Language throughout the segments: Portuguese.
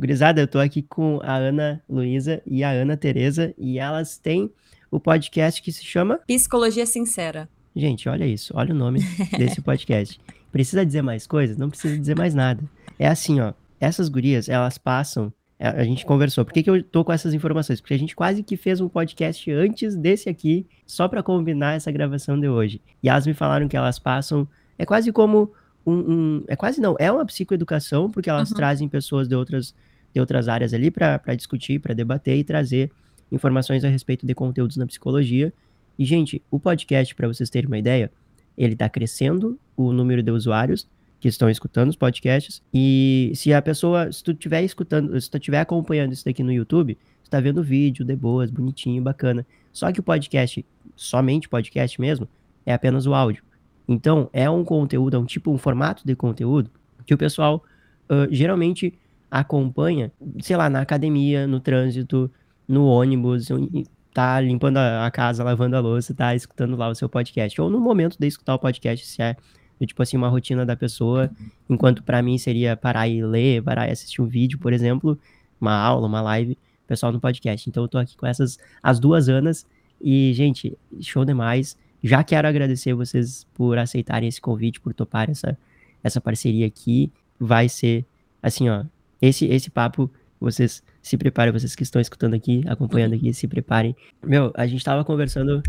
Gurizada, eu tô aqui com a Ana Luísa e a Ana Tereza e elas têm o podcast que se chama Psicologia Sincera. Gente, olha isso, olha o nome desse podcast. Precisa dizer mais coisas? Não precisa dizer mais nada. É assim, ó, essas gurias, elas passam é, a gente conversou. Por que, que eu tô com essas informações? Porque a gente quase que fez um podcast antes desse aqui, só para combinar essa gravação de hoje. E elas me falaram que elas passam. É quase como um. um é quase não, é uma psicoeducação, porque elas uhum. trazem pessoas de outras, de outras áreas ali para discutir, para debater e trazer informações a respeito de conteúdos na psicologia. E, gente, o podcast, para vocês terem uma ideia, ele está crescendo o número de usuários que estão escutando os podcasts. E se a pessoa, se tu estiver escutando, se tu estiver acompanhando isso daqui no YouTube, tu tá vendo o vídeo de boas, bonitinho, bacana. Só que o podcast, somente podcast mesmo, é apenas o áudio. Então, é um conteúdo, é um tipo, um formato de conteúdo que o pessoal uh, geralmente acompanha, sei lá, na academia, no trânsito, no ônibus, tá limpando a casa, lavando a louça, tá escutando lá o seu podcast. Ou no momento de escutar o podcast, se é tipo assim, uma rotina da pessoa, enquanto para mim seria parar e ler, parar e assistir um vídeo, por exemplo, uma aula, uma live, pessoal no podcast. Então eu tô aqui com essas, as duas Anas, e, gente, show demais. Já quero agradecer vocês por aceitarem esse convite, por topar essa, essa parceria aqui. Vai ser, assim, ó, esse, esse papo, vocês se preparem, vocês que estão escutando aqui, acompanhando aqui, se preparem. Meu, a gente tava conversando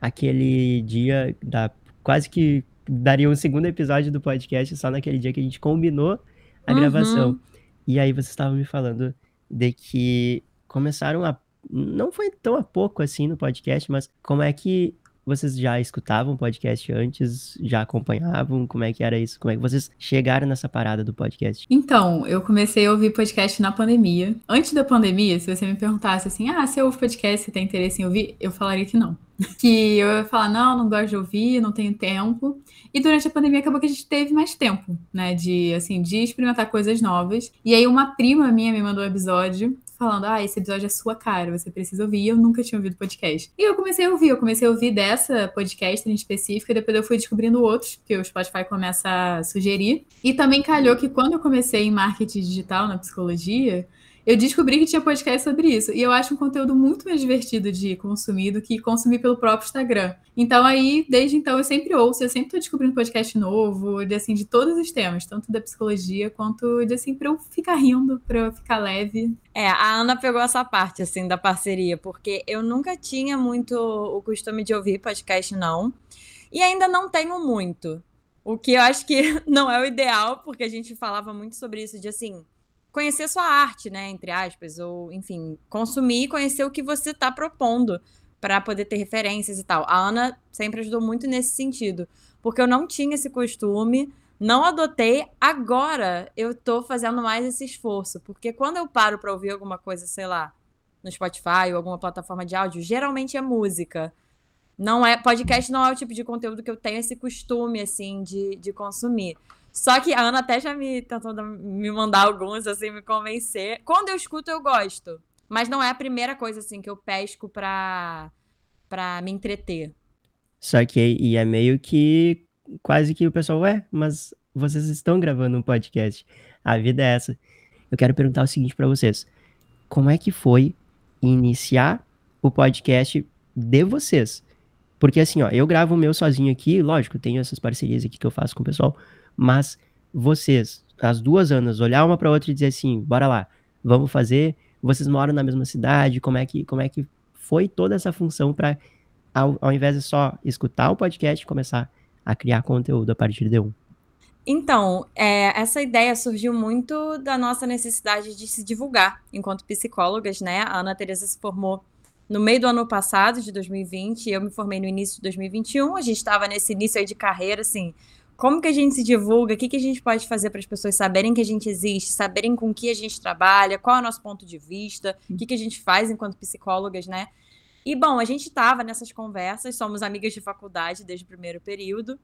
aquele dia da quase que daria um segundo episódio do podcast só naquele dia que a gente combinou a uhum. gravação. E aí vocês estavam me falando de que começaram a. Não foi tão a pouco assim no podcast, mas como é que vocês já escutavam podcast antes? Já acompanhavam? Como é que era isso? Como é que vocês chegaram nessa parada do podcast? Então, eu comecei a ouvir podcast na pandemia. Antes da pandemia, se você me perguntasse assim, ah, você ouve podcast, você tem interesse em ouvir? Eu falaria que não. que eu ia falar, não, não gosto de ouvir, não tenho tempo. E durante a pandemia acabou que a gente teve mais tempo, né? De, assim, de experimentar coisas novas. E aí uma prima minha me mandou um episódio falando, ah, esse episódio é sua cara, você precisa ouvir. E eu nunca tinha ouvido podcast. E eu comecei a ouvir, eu comecei a ouvir dessa podcast em específico, e depois eu fui descobrindo outros, que o Spotify começa a sugerir. E também calhou que quando eu comecei em marketing digital, na psicologia, eu descobri que tinha podcast sobre isso. E eu acho um conteúdo muito mais divertido de consumir do que consumir pelo próprio Instagram. Então aí, desde então, eu sempre ouço, eu sempre tô descobrindo podcast novo, de assim, de todos os temas, tanto da psicologia quanto de assim, pra eu ficar rindo, pra eu ficar leve. É, a Ana pegou essa parte, assim, da parceria, porque eu nunca tinha muito o costume de ouvir podcast, não. E ainda não tenho muito. O que eu acho que não é o ideal, porque a gente falava muito sobre isso, de assim conhecer sua arte, né, entre aspas, ou enfim, consumir e conhecer o que você está propondo para poder ter referências e tal. A Ana sempre ajudou muito nesse sentido, porque eu não tinha esse costume, não adotei, agora eu tô fazendo mais esse esforço, porque quando eu paro para ouvir alguma coisa, sei lá, no Spotify ou alguma plataforma de áudio, geralmente é música. Não é podcast não é o tipo de conteúdo que eu tenho esse costume assim de, de consumir. Só que a Ana até já me tentou me mandar alguns, assim, me convencer. Quando eu escuto, eu gosto. Mas não é a primeira coisa, assim, que eu pesco pra, pra me entreter. Só que e é meio que quase que o pessoal, ué, mas vocês estão gravando um podcast. A vida é essa. Eu quero perguntar o seguinte para vocês. Como é que foi iniciar o podcast de vocês? Porque assim, ó, eu gravo o meu sozinho aqui, lógico, tenho essas parcerias aqui que eu faço com o pessoal, mas vocês, as duas Anas, olhar uma para outra e dizer assim, bora lá, vamos fazer. Vocês moram na mesma cidade, como é que, como é que foi toda essa função para, ao, ao invés de só escutar o podcast, começar a criar conteúdo a partir de um? Então, é, essa ideia surgiu muito da nossa necessidade de se divulgar enquanto psicólogas, né? A Ana Teresa se formou no meio do ano passado, de 2020, eu me formei no início de 2021. A gente estava nesse início aí de carreira, assim, como que a gente se divulga, o que, que a gente pode fazer para as pessoas saberem que a gente existe, saberem com que a gente trabalha, qual é o nosso ponto de vista, o que, que a gente faz enquanto psicólogas, né? E, bom, a gente estava nessas conversas, somos amigas de faculdade desde o primeiro período,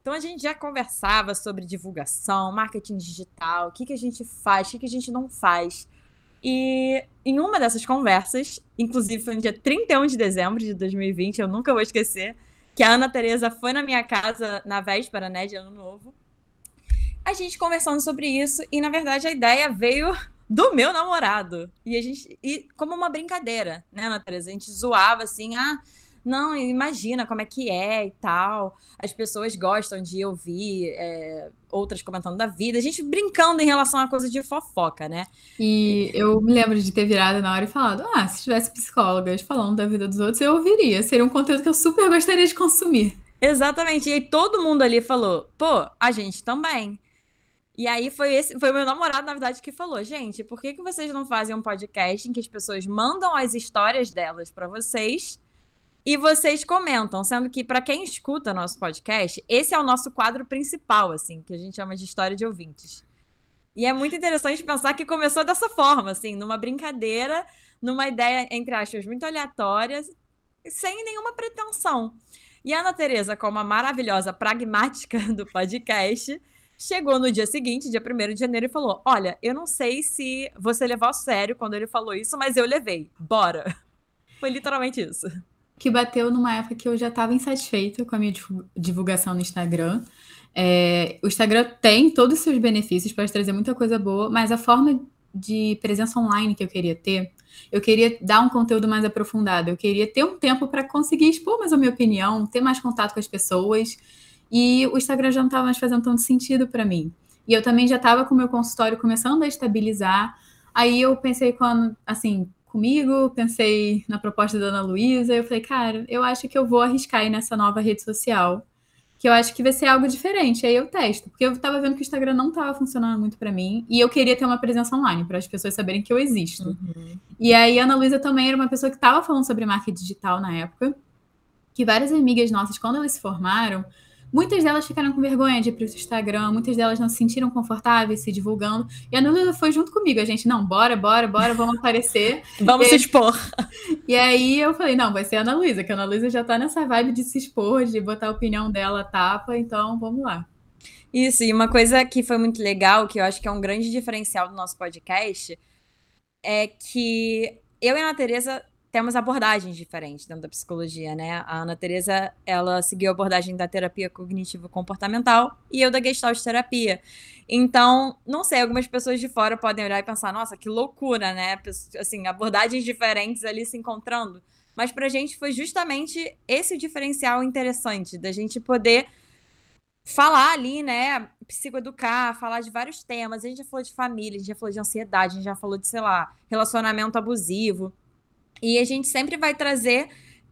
então a gente já conversava sobre divulgação, marketing digital, o que, que a gente faz, o que, que a gente não faz. E em uma dessas conversas, inclusive foi no dia 31 de dezembro de 2020, eu nunca vou esquecer, que a Ana Teresa foi na minha casa na véspera, né, de Ano Novo. A gente conversando sobre isso e, na verdade, a ideia veio do meu namorado. E a gente, e como uma brincadeira, né, Ana Teresa? A gente zoava assim, ah, não, imagina como é que é e tal. As pessoas gostam de ouvir é, outras comentando da vida. A gente brincando em relação a coisa de fofoca, né? E eu me lembro de ter virado na hora e falado: ah, se tivesse psicólogas falando da vida dos outros, eu ouviria. Seria um conteúdo que eu super gostaria de consumir. Exatamente. E aí todo mundo ali falou: pô, a gente também. E aí foi esse, foi meu namorado, na verdade, que falou: gente, por que, que vocês não fazem um podcast em que as pessoas mandam as histórias delas para vocês? E vocês comentam, sendo que para quem escuta nosso podcast, esse é o nosso quadro principal, assim, que a gente chama de história de ouvintes. E é muito interessante pensar que começou dessa forma, assim, numa brincadeira, numa ideia, entre aspas, muito aleatória, sem nenhuma pretensão. E a Ana Tereza, como a maravilhosa pragmática do podcast, chegou no dia seguinte, dia 1 de janeiro, e falou: Olha, eu não sei se você levou a sério quando ele falou isso, mas eu levei. Bora. Foi literalmente isso que bateu numa época que eu já estava insatisfeita com a minha divulgação no Instagram. É, o Instagram tem todos os seus benefícios, pode trazer muita coisa boa, mas a forma de presença online que eu queria ter, eu queria dar um conteúdo mais aprofundado, eu queria ter um tempo para conseguir expor mais a minha opinião, ter mais contato com as pessoas, e o Instagram já não estava mais fazendo tanto sentido para mim. E eu também já estava com o meu consultório começando a estabilizar. Aí eu pensei quando, assim, comigo, pensei na proposta da Ana Luísa, eu falei, cara, eu acho que eu vou arriscar aí nessa nova rede social, que eu acho que vai ser algo diferente. Aí eu testo, porque eu tava vendo que o Instagram não tava funcionando muito para mim, e eu queria ter uma presença online, para as pessoas saberem que eu existo. Uhum. E aí a Ana Luísa também era uma pessoa que tava falando sobre marketing digital na época, que várias amigas nossas, quando elas se formaram, Muitas delas ficaram com vergonha de ir para o Instagram, muitas delas não se sentiram confortáveis se divulgando. E a Nula foi junto comigo. A gente, não, bora, bora, bora, vamos aparecer. vamos e se expor. E aí eu falei, não, vai ser a Ana Luísa, que a Ana Luísa já está nessa vibe de se expor, de botar a opinião dela tapa, então vamos lá. Isso, e uma coisa que foi muito legal, que eu acho que é um grande diferencial do nosso podcast, é que eu e a Ana Tereza temos abordagens diferentes dentro da psicologia, né? A Ana Teresa, ela seguiu a abordagem da terapia cognitivo comportamental e eu da Gestalt terapia. Então, não sei, algumas pessoas de fora podem olhar e pensar, nossa, que loucura, né? Assim, abordagens diferentes ali se encontrando. Mas pra gente foi justamente esse o diferencial interessante da gente poder falar ali, né, psicoeducar, falar de vários temas. A gente já falou de família, a gente já falou de ansiedade, a gente já falou de, sei lá, relacionamento abusivo. E a gente sempre vai trazer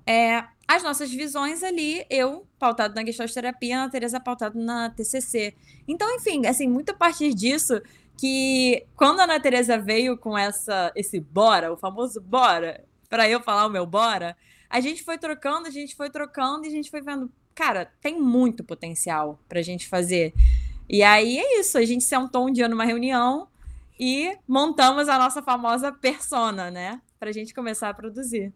é, as nossas visões ali, eu pautado na Gestalt Terapia, a Teresa pautado na TCC. Então, enfim, assim, muito a partir disso que quando a Ana Teresa veio com essa esse bora, o famoso bora, para eu falar o meu bora, a gente foi trocando, a gente foi trocando e a gente foi vendo, cara, tem muito potencial pra gente fazer. E aí é isso, a gente sentou um dia numa reunião e montamos a nossa famosa persona, né? Pra gente começar a produzir.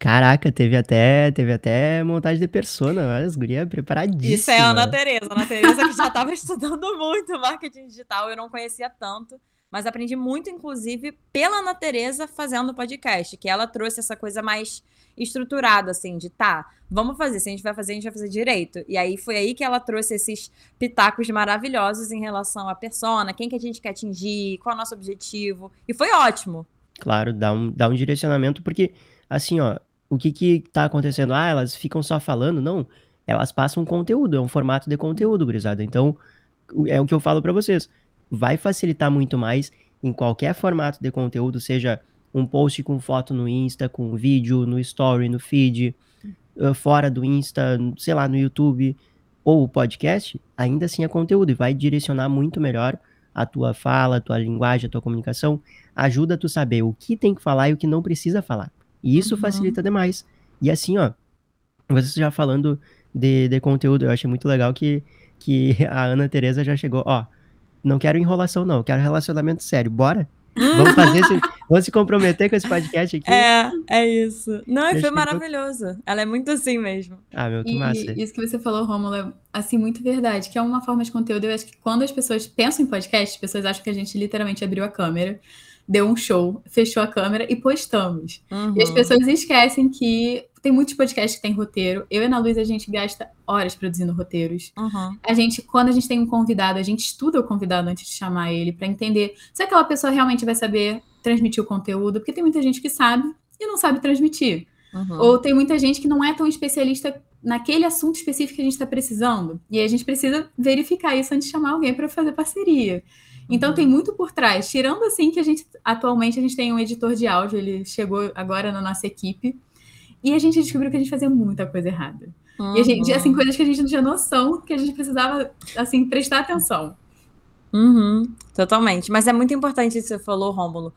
Caraca, teve até, teve até montagem de persona, olha, as gurias preparadíssimas. Isso é a Ana Tereza. Ana Tereza que já estava estudando muito marketing digital, eu não conhecia tanto, mas aprendi muito, inclusive, pela Ana Tereza fazendo o podcast, que ela trouxe essa coisa mais estruturada, assim, de tá, vamos fazer, se a gente vai fazer, a gente vai fazer direito. E aí foi aí que ela trouxe esses pitacos maravilhosos em relação à persona, quem que a gente quer atingir, qual é o nosso objetivo. E foi ótimo. Claro, dá um, dá um direcionamento, porque, assim, ó, o que que tá acontecendo? Ah, elas ficam só falando? Não, elas passam conteúdo, é um formato de conteúdo, gurizada. Então, é o que eu falo para vocês. Vai facilitar muito mais em qualquer formato de conteúdo, seja um post com foto no Insta, com vídeo, no story, no feed, fora do Insta, sei lá, no YouTube, ou podcast, ainda assim é conteúdo e vai direcionar muito melhor a tua fala, a tua linguagem, a tua comunicação ajuda tu saber o que tem que falar e o que não precisa falar. E isso uhum. facilita demais. E assim, ó, você já falando de, de conteúdo, eu achei muito legal que, que a Ana Tereza já chegou, ó, não quero enrolação não, quero relacionamento sério, bora? Vamos fazer esse, vamos se comprometer com esse podcast aqui. É, é isso. Não, foi maravilhoso. Ela é muito assim mesmo. Ah, meu, que e, massa. Isso que você falou, Romulo, é assim, muito verdade, que é uma forma de conteúdo. Eu acho que quando as pessoas pensam em podcast, as pessoas acham que a gente literalmente abriu a câmera deu um show, fechou a câmera e postamos. Uhum. E as uhum. pessoas esquecem que tem muitos podcasts que tem roteiro. Eu e a Ana Luísa, a gente gasta horas produzindo roteiros. Uhum. A gente, quando a gente tem um convidado, a gente estuda o convidado antes de chamar ele para entender se aquela pessoa realmente vai saber transmitir o conteúdo, porque tem muita gente que sabe e não sabe transmitir. Uhum. Ou tem muita gente que não é tão especialista naquele assunto específico que a gente está precisando. E a gente precisa verificar isso antes de chamar alguém para fazer parceria. Então Uhum. tem muito por trás. Tirando assim que a gente atualmente a gente tem um editor de áudio, ele chegou agora na nossa equipe. E a gente descobriu que a gente fazia muita coisa errada. E a gente, Uhum. assim, coisas que a gente não tinha noção, que a gente precisava, assim, prestar atenção. Uhum, totalmente. Mas é muito importante isso que você falou, Rômulo.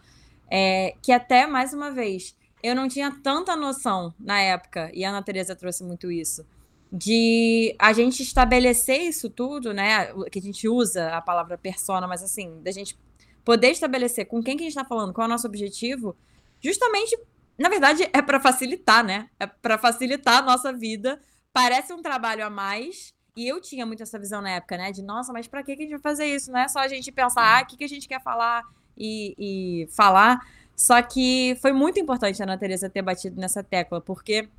É, que até, mais uma vez, eu não tinha tanta noção na época, e a Ana Teresa trouxe muito isso, de a gente estabelecer isso tudo, né? Que a gente usa a palavra persona, mas assim, da gente poder estabelecer com quem que a gente está falando, qual é o nosso objetivo, justamente, na verdade, é para facilitar, né? É para facilitar a nossa vida. Parece um trabalho a mais. E eu tinha muito essa visão na época, né? De, nossa, mas que que a gente vai fazer isso? Não é só a gente pensar, ah, o que, que a gente quer falar e, e falar. Só que foi muito importante a Ana Teresa ter batido nessa tecla, porque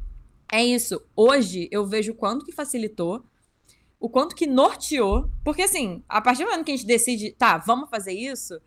é isso. Hoje eu vejo o quanto que facilitou, o quanto que norteou. Porque, assim, a partir do momento que a gente decide, tá, vamos fazer isso,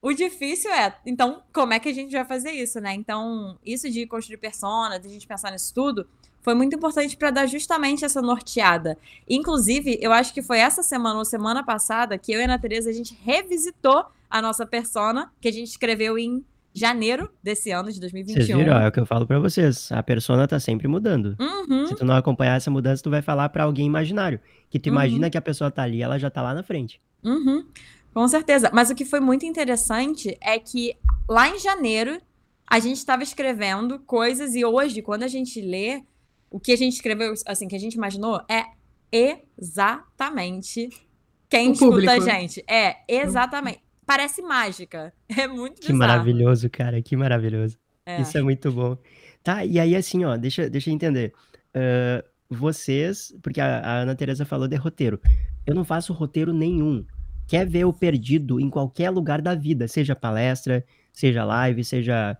o difícil é, então, como é que a gente vai fazer isso, né? Então, isso de construir persona, de a gente pensar nisso tudo, foi muito importante para dar justamente essa norteada. Inclusive, eu acho que foi essa semana ou semana passada que eu e a Ana a gente revisitou a nossa persona, que a gente escreveu em janeiro desse ano de 2021. Vocês viram? É o que eu falo pra vocês. A persona tá sempre mudando. Uhum. Se tu não acompanhar essa mudança, tu vai falar pra alguém imaginário. Que tu Uhum. imagina que a pessoa tá ali, ela já tá lá na frente. Uhum, com certeza. Mas o que foi muito interessante é que lá em janeiro a gente estava escrevendo coisas e hoje, quando a gente lê, o que a gente escreveu, assim, que a gente imaginou é exatamente quem O escuta a público. gente. É, exatamente. Parece mágica. É muito Que bizarro. maravilhoso, cara. Que maravilhoso. É. Isso é muito bom. Tá, e aí assim, ó, deixa, deixa eu entender. Ah, vocês, porque a, a Ana Teresa falou de roteiro. Eu não faço roteiro nenhum. Quer ver o perdido em qualquer lugar da vida, seja palestra, seja live, seja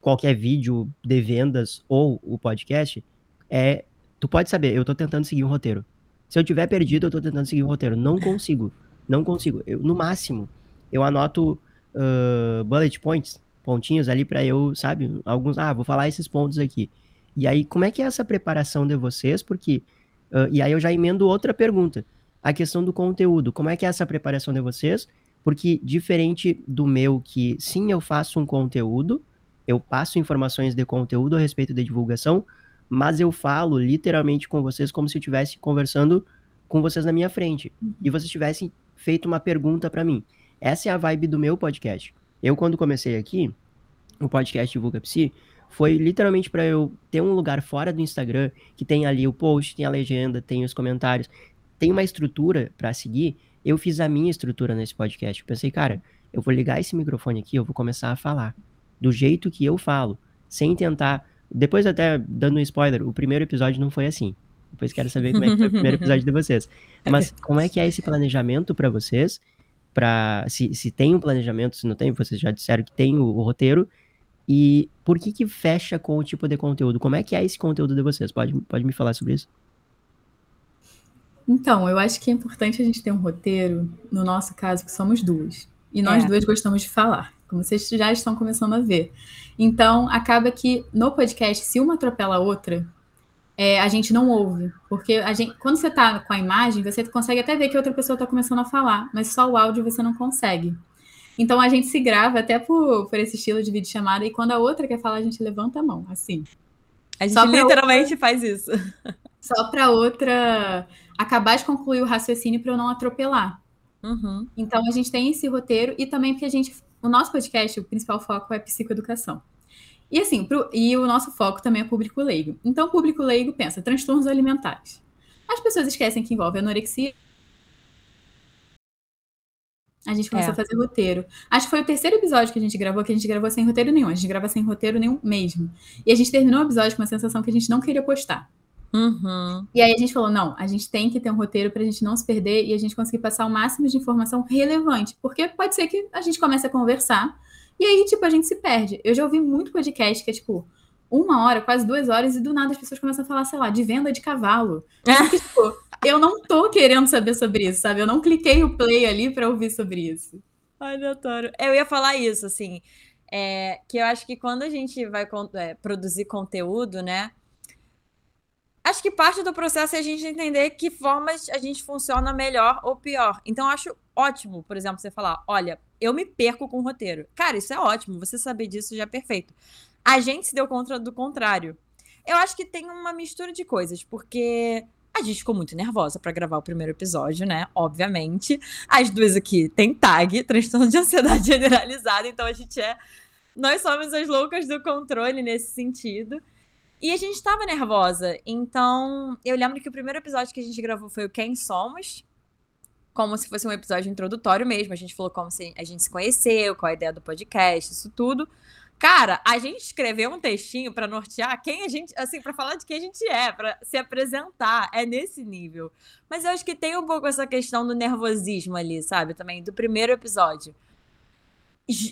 qualquer vídeo de vendas ou o podcast, é, tu pode saber, eu tô tentando seguir um roteiro. Se eu tiver perdido, eu tô tentando seguir um roteiro. Não consigo. Não consigo. Eu, no máximo, eu anoto ah, bullet points, pontinhos ali pra eu, sabe, alguns, ah, vou falar esses pontos aqui. E aí, como é que é essa preparação de vocês? Porque, ah, e aí eu já emendo outra pergunta, a questão do conteúdo, como é que é essa preparação de vocês? Porque diferente do meu, que sim, eu faço um conteúdo, eu passo informações de conteúdo a respeito da divulgação, mas eu falo literalmente com vocês como se eu estivesse conversando com vocês na minha frente. E vocês tivessem feito uma pergunta pra mim. Essa é a vibe do meu podcast. Eu, quando comecei aqui, o podcast Divulga Psi, foi literalmente para eu ter um lugar fora do Instagram, que tem ali o post, tem a legenda, tem os comentários, tem uma estrutura para seguir. Eu fiz a minha estrutura nesse podcast. Eu pensei, cara, eu vou ligar esse microfone aqui, eu vou começar a falar do jeito que eu falo, sem tentar. Depois, até dando um spoiler, o primeiro episódio não foi assim. Depois quero saber como é que foi o primeiro episódio de vocês. Mas como é que é esse planejamento para vocês? Pra, se, se tem um planejamento, se não tem, vocês já disseram que tem o, o roteiro. E por que que fecha com o tipo de conteúdo? Como é que é esse conteúdo de vocês? Pode, pode me falar sobre isso? Então, eu acho que é importante a gente ter um roteiro, no nosso caso, que somos duas. E nós É. duas gostamos de falar, como vocês já estão começando a ver. Então, acaba que no podcast, se uma atropela a outra, é, a gente não ouve. Porque gente, quando você está com a imagem, você consegue até ver que outra pessoa está começando a falar, mas só o áudio você não consegue. Então, a gente se grava até por, por esse estilo de vídeo chamada, e quando a outra quer falar, a gente levanta a mão, assim. A gente literalmente faz isso. Só para outra acabar de concluir o raciocínio para eu não atropelar. Uhum. Então a gente tem esse roteiro e também porque a gente, o nosso podcast, o principal foco é psicoeducação. E assim, pro- e o nosso foco também é público leigo. Então o público leigo pensa transtornos alimentares. As pessoas esquecem que envolve anorexia. A gente começou É. a fazer roteiro. Acho que foi o terceiro episódio que a gente gravou, que a gente gravou sem roteiro nenhum. A gente grava sem roteiro nenhum mesmo. E a gente terminou o episódio com uma sensação que a gente não queria postar. Uhum. E aí a gente falou, não, a gente tem que ter um roteiro pra gente não se perder e a gente conseguir passar o máximo de informação relevante. Porque pode ser que a gente comece a conversar e aí, tipo, a gente se perde. Eu já ouvi muito podcast que é, tipo, uma hora, quase duas horas, e do nada as pessoas começam a falar, sei lá, de venda de cavalo. Porque, tipo, eu não tô querendo saber sobre isso, sabe? Eu não cliquei o play ali para ouvir sobre isso. Ai, doutor. Eu ia falar isso, assim, é, que eu acho que quando a gente vai é, produzir conteúdo, né? Acho que parte do processo é a gente entender que formas a gente funciona melhor ou pior. Então, acho ótimo, por exemplo, você falar: olha, eu me perco com o roteiro. Cara, isso é ótimo, você saber disso já é perfeito. A gente se deu conta do contrário. Eu acho que tem uma mistura de coisas, porque a gente ficou muito nervosa para gravar o primeiro episódio, né? Obviamente. As duas aqui têm tag, transtorno de ansiedade generalizada, então a gente é. Nós somos as loucas do controle nesse sentido. E a gente estava nervosa. Então, eu lembro que o primeiro episódio que a gente gravou foi o Quem Somos. Como se fosse um episódio introdutório mesmo. A gente falou como a gente se conheceu, qual a ideia do podcast, isso tudo. Cara, a gente escreveu um textinho para nortear quem a gente, assim, para falar de quem a gente é, para se apresentar, é nesse nível. Mas eu acho que tem um pouco essa questão do nervosismo ali, sabe? Também do primeiro episódio.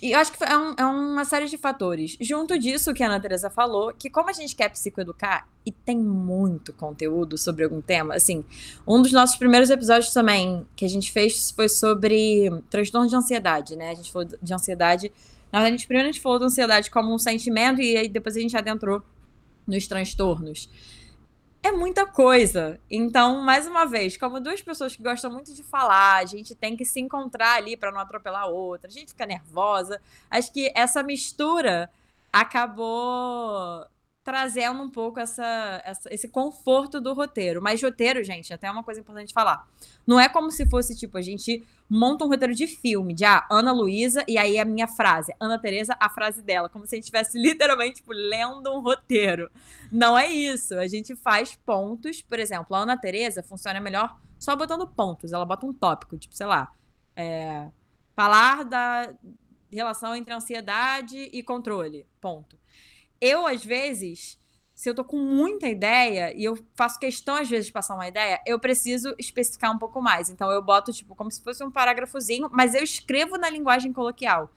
Eu acho que é, um, é, uma série de fatores. Junto disso que a Ana Teresa falou, que como a gente quer psicoeducar e tem muito conteúdo sobre algum tema, assim, um dos nossos primeiros episódios também que a gente fez foi sobre transtorno de ansiedade, né? A gente falou de ansiedade na verdade, primeiro a gente falou da ansiedade como um sentimento e aí depois a gente adentrou nos transtornos. É muita coisa. Então, mais uma vez, como duas pessoas que gostam muito de falar, a gente tem que se encontrar ali para não atropelar a outra, a gente fica nervosa. Acho que essa mistura acabou trazendo um pouco essa, essa, esse conforto do roteiro. Mas roteiro, gente, até uma coisa importante falar. Não é como se fosse, tipo, a gente monta um roteiro de filme, de ah, Ana Luísa, e aí a minha frase. Ana Tereza, a frase dela. Como se a gente estivesse literalmente, tipo, lendo um roteiro. Não é isso. A gente faz pontos. Por exemplo, a Ana Tereza funciona melhor só botando pontos. Ela bota um tópico, tipo, sei lá. É, falar da relação entre ansiedade e controle. Ponto eu, às vezes, se eu tô com muita ideia e eu faço questão, às vezes, de passar uma ideia, eu preciso especificar um pouco mais. Então, eu boto, tipo, como se fosse um parágrafozinho, mas eu escrevo na linguagem coloquial.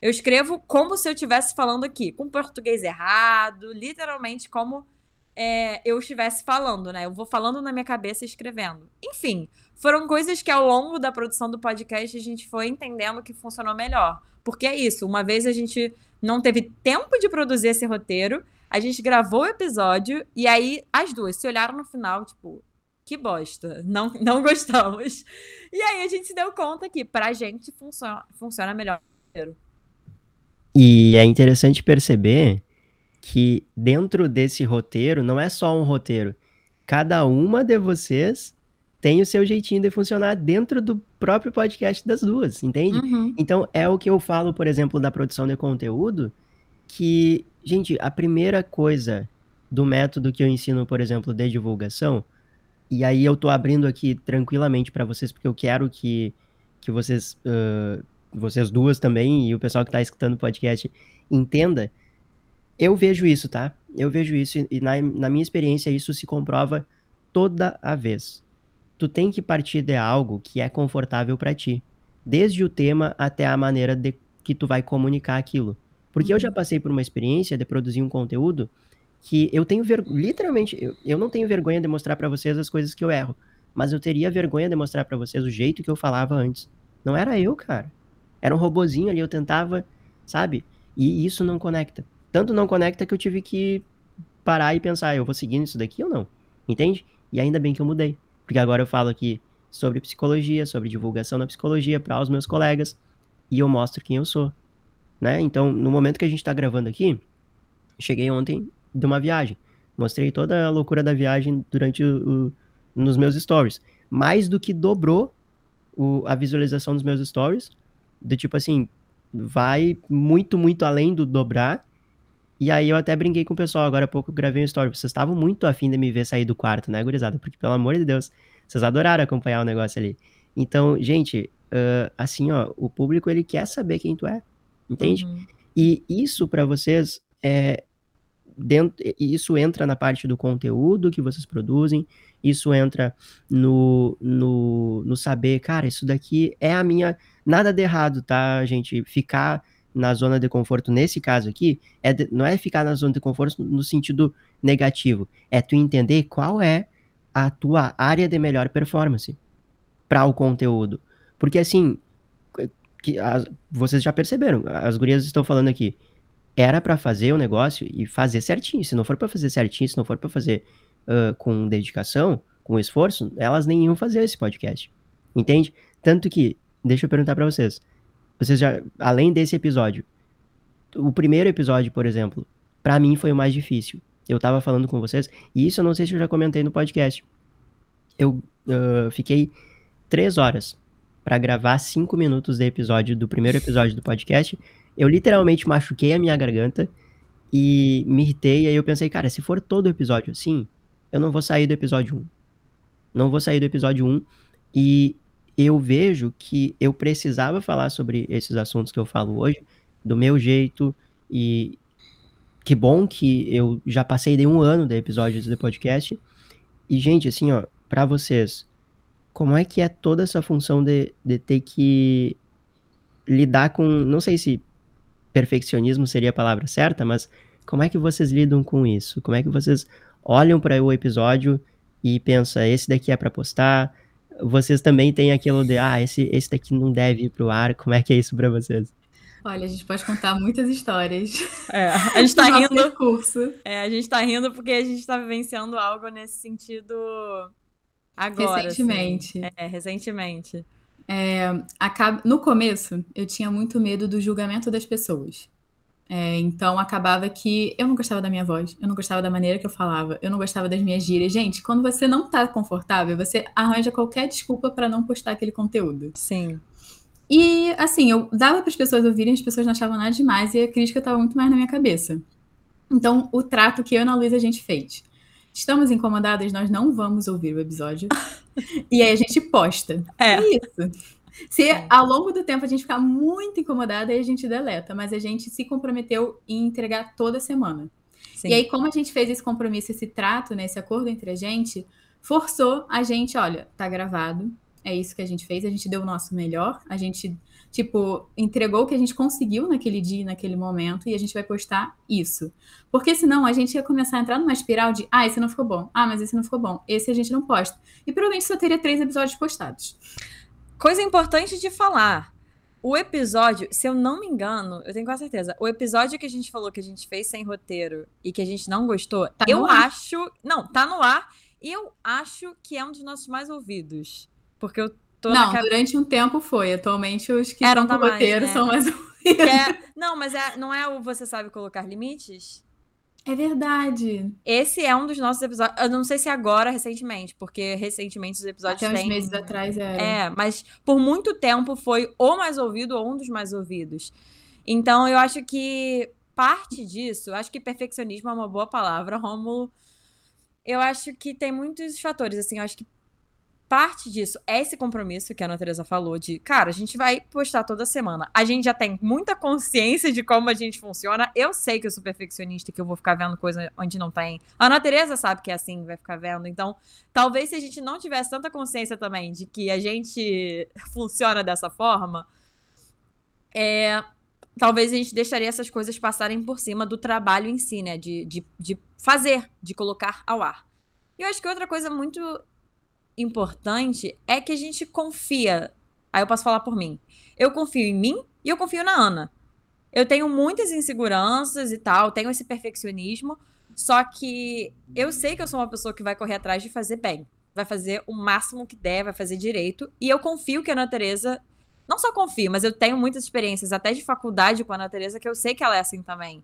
Eu escrevo como se eu estivesse falando aqui, com português errado, literalmente como é, eu estivesse falando, né? Eu vou falando na minha cabeça e escrevendo. Enfim, foram coisas que ao longo da produção do podcast a gente foi entendendo que funcionou melhor. Porque é isso, uma vez a gente não teve tempo de produzir esse roteiro. A gente gravou o episódio e aí as duas se olharam no final, tipo, que bosta, não, não gostamos. E aí a gente se deu conta que pra gente funciona, funciona melhor o roteiro. E é interessante perceber que dentro desse roteiro não é só um roteiro. Cada uma de vocês tem o seu jeitinho de funcionar dentro do próprio podcast das duas, entende? Uhum. Então, é o que eu falo, por exemplo, da produção de conteúdo, que, gente, a primeira coisa do método que eu ensino, por exemplo, de divulgação, e aí eu tô abrindo aqui tranquilamente para vocês, porque eu quero que, que vocês, uh, vocês duas também, e o pessoal que tá escutando o podcast, entenda, eu vejo isso, tá? Eu vejo isso, e na, na minha experiência isso se comprova toda a vez tu tem que partir de algo que é confortável para ti, desde o tema até a maneira de que tu vai comunicar aquilo. Porque eu já uhum. passei por uma experiência de produzir um conteúdo que eu tenho ver... literalmente, eu, eu não tenho vergonha de mostrar para vocês as coisas que eu erro, mas eu teria vergonha de mostrar para vocês o jeito que eu falava antes. Não era eu, cara. Era um robozinho ali, eu tentava, sabe? E isso não conecta. Tanto não conecta que eu tive que parar e pensar, eu vou seguindo isso daqui ou não? Entende? E ainda bem que eu mudei. Porque agora eu falo aqui sobre psicologia, sobre divulgação da psicologia para os meus colegas e eu mostro quem eu sou, né? Então, no momento que a gente está gravando aqui, cheguei ontem de uma viagem, mostrei toda a loucura da viagem durante o, o nos meus stories, mais do que dobrou o, a visualização dos meus stories, do tipo assim, vai muito, muito além do dobrar. E aí eu até brinquei com o pessoal, agora há pouco gravei um story. Vocês estavam muito afim de me ver sair do quarto, né, gurizada? Porque, pelo amor de Deus, vocês adoraram acompanhar o negócio ali. Então, gente, uh, assim, ó, o público, ele quer saber quem tu é, entende? Uhum. E isso para vocês é... Dentro, isso entra na parte do conteúdo que vocês produzem, isso entra no, no, no saber, cara, isso daqui é a minha. Nada de errado, tá, gente? Ficar na zona de conforto nesse caso aqui, é de, não é ficar na zona de conforto no sentido negativo, é tu entender qual é a tua área de melhor performance para o conteúdo. Porque assim, que as, vocês já perceberam, as gurias estão falando aqui, era para fazer o negócio e fazer certinho. Se não for para fazer certinho, se não for para fazer uh, com dedicação, com esforço, elas nem iam fazer esse podcast. Entende? Tanto que, deixa eu perguntar para vocês. Vocês já, além desse episódio, o primeiro episódio, por exemplo, para mim foi o mais difícil. Eu tava falando com vocês, e isso eu não sei se eu já comentei no podcast. Eu uh, fiquei três horas para gravar cinco minutos de episódio do primeiro episódio do podcast. Eu literalmente machuquei a minha garganta e me irritei. E aí eu pensei, cara, se for todo episódio assim, eu não vou sair do episódio 1. Não vou sair do episódio 1. E eu vejo que eu precisava falar sobre esses assuntos que eu falo hoje, do meu jeito. E que bom que eu já passei de um ano de episódios do podcast. E, gente, assim, ó, para vocês, como é que é toda essa função de, de ter que lidar com, não sei se perfeccionismo seria a palavra certa, mas como é que vocês lidam com isso? Como é que vocês olham para o episódio e pensam, esse daqui é para postar? Vocês também têm aquilo de, ah, esse, esse daqui não deve ir pro ar. Como é que é isso para vocês? Olha, a gente pode contar muitas histórias. É, a gente tá rindo. Curso. É, a gente tá rindo porque a gente tá vivenciando algo nesse sentido Agora. Recentemente. Assim. É, recentemente. É, no começo, eu tinha muito medo do julgamento das pessoas. É, então acabava que eu não gostava da minha voz, eu não gostava da maneira que eu falava, eu não gostava das minhas gírias. Gente, quando você não tá confortável, você arranja qualquer desculpa para não postar aquele conteúdo. Sim. E assim, eu dava para as pessoas ouvirem, as pessoas não achavam nada demais e a crítica estava muito mais na minha cabeça. Então, o trato que eu e a Ana Luísa a gente fez estamos incomodadas, nós não vamos ouvir o episódio. e aí a gente posta. É. é isso. Se é. ao longo do tempo a gente ficar muito incomodada, aí a gente deleta. Mas a gente se comprometeu em entregar toda semana. Sim. E aí, como a gente fez esse compromisso, esse trato, né, esse acordo entre a gente, forçou a gente, olha, tá gravado, é isso que a gente fez, a gente deu o nosso melhor, a gente tipo, entregou o que a gente conseguiu naquele dia, naquele momento, e a gente vai postar isso. Porque senão a gente ia começar a entrar numa espiral de, ah, esse não ficou bom, ah, mas esse não ficou bom, esse a gente não posta. E provavelmente só teria três episódios postados. Coisa importante de falar. O episódio, se eu não me engano, eu tenho quase certeza, o episódio que a gente falou que a gente fez sem roteiro e que a gente não gostou, tá eu acho. Não, tá no ar. E eu acho que é um dos nossos mais ouvidos. Porque eu não, durante um tempo foi. Atualmente os que Eram estão no roteiro né? são mais é, Não, mas é, não é o Você Sabe Colocar Limites? É verdade. Esse é um dos nossos episódios. Eu não sei se agora, recentemente, porque recentemente os episódios Até têm... uns meses atrás era. É, mas por muito tempo foi o mais ouvido ou um dos mais ouvidos. Então eu acho que parte disso, acho que perfeccionismo é uma boa palavra, Rômulo. Eu acho que tem muitos fatores, assim, eu acho que parte disso é esse compromisso que a Ana Teresa falou de, cara, a gente vai postar toda semana. A gente já tem muita consciência de como a gente funciona. Eu sei que eu sou perfeccionista, que eu vou ficar vendo coisa onde não tem. A Ana Teresa sabe que é assim, vai ficar vendo. Então, talvez se a gente não tivesse tanta consciência também de que a gente funciona dessa forma, é, talvez a gente deixaria essas coisas passarem por cima do trabalho em si, né? De, de, de fazer, de colocar ao ar. E eu acho que outra coisa muito importante é que a gente confia. Aí eu posso falar por mim. Eu confio em mim e eu confio na Ana. Eu tenho muitas inseguranças e tal, tenho esse perfeccionismo, só que eu sei que eu sou uma pessoa que vai correr atrás de fazer bem. Vai fazer o máximo que der, vai fazer direito. E eu confio que a Ana Tereza. Não só confio, mas eu tenho muitas experiências, até de faculdade com a Ana Tereza, que eu sei que ela é assim também.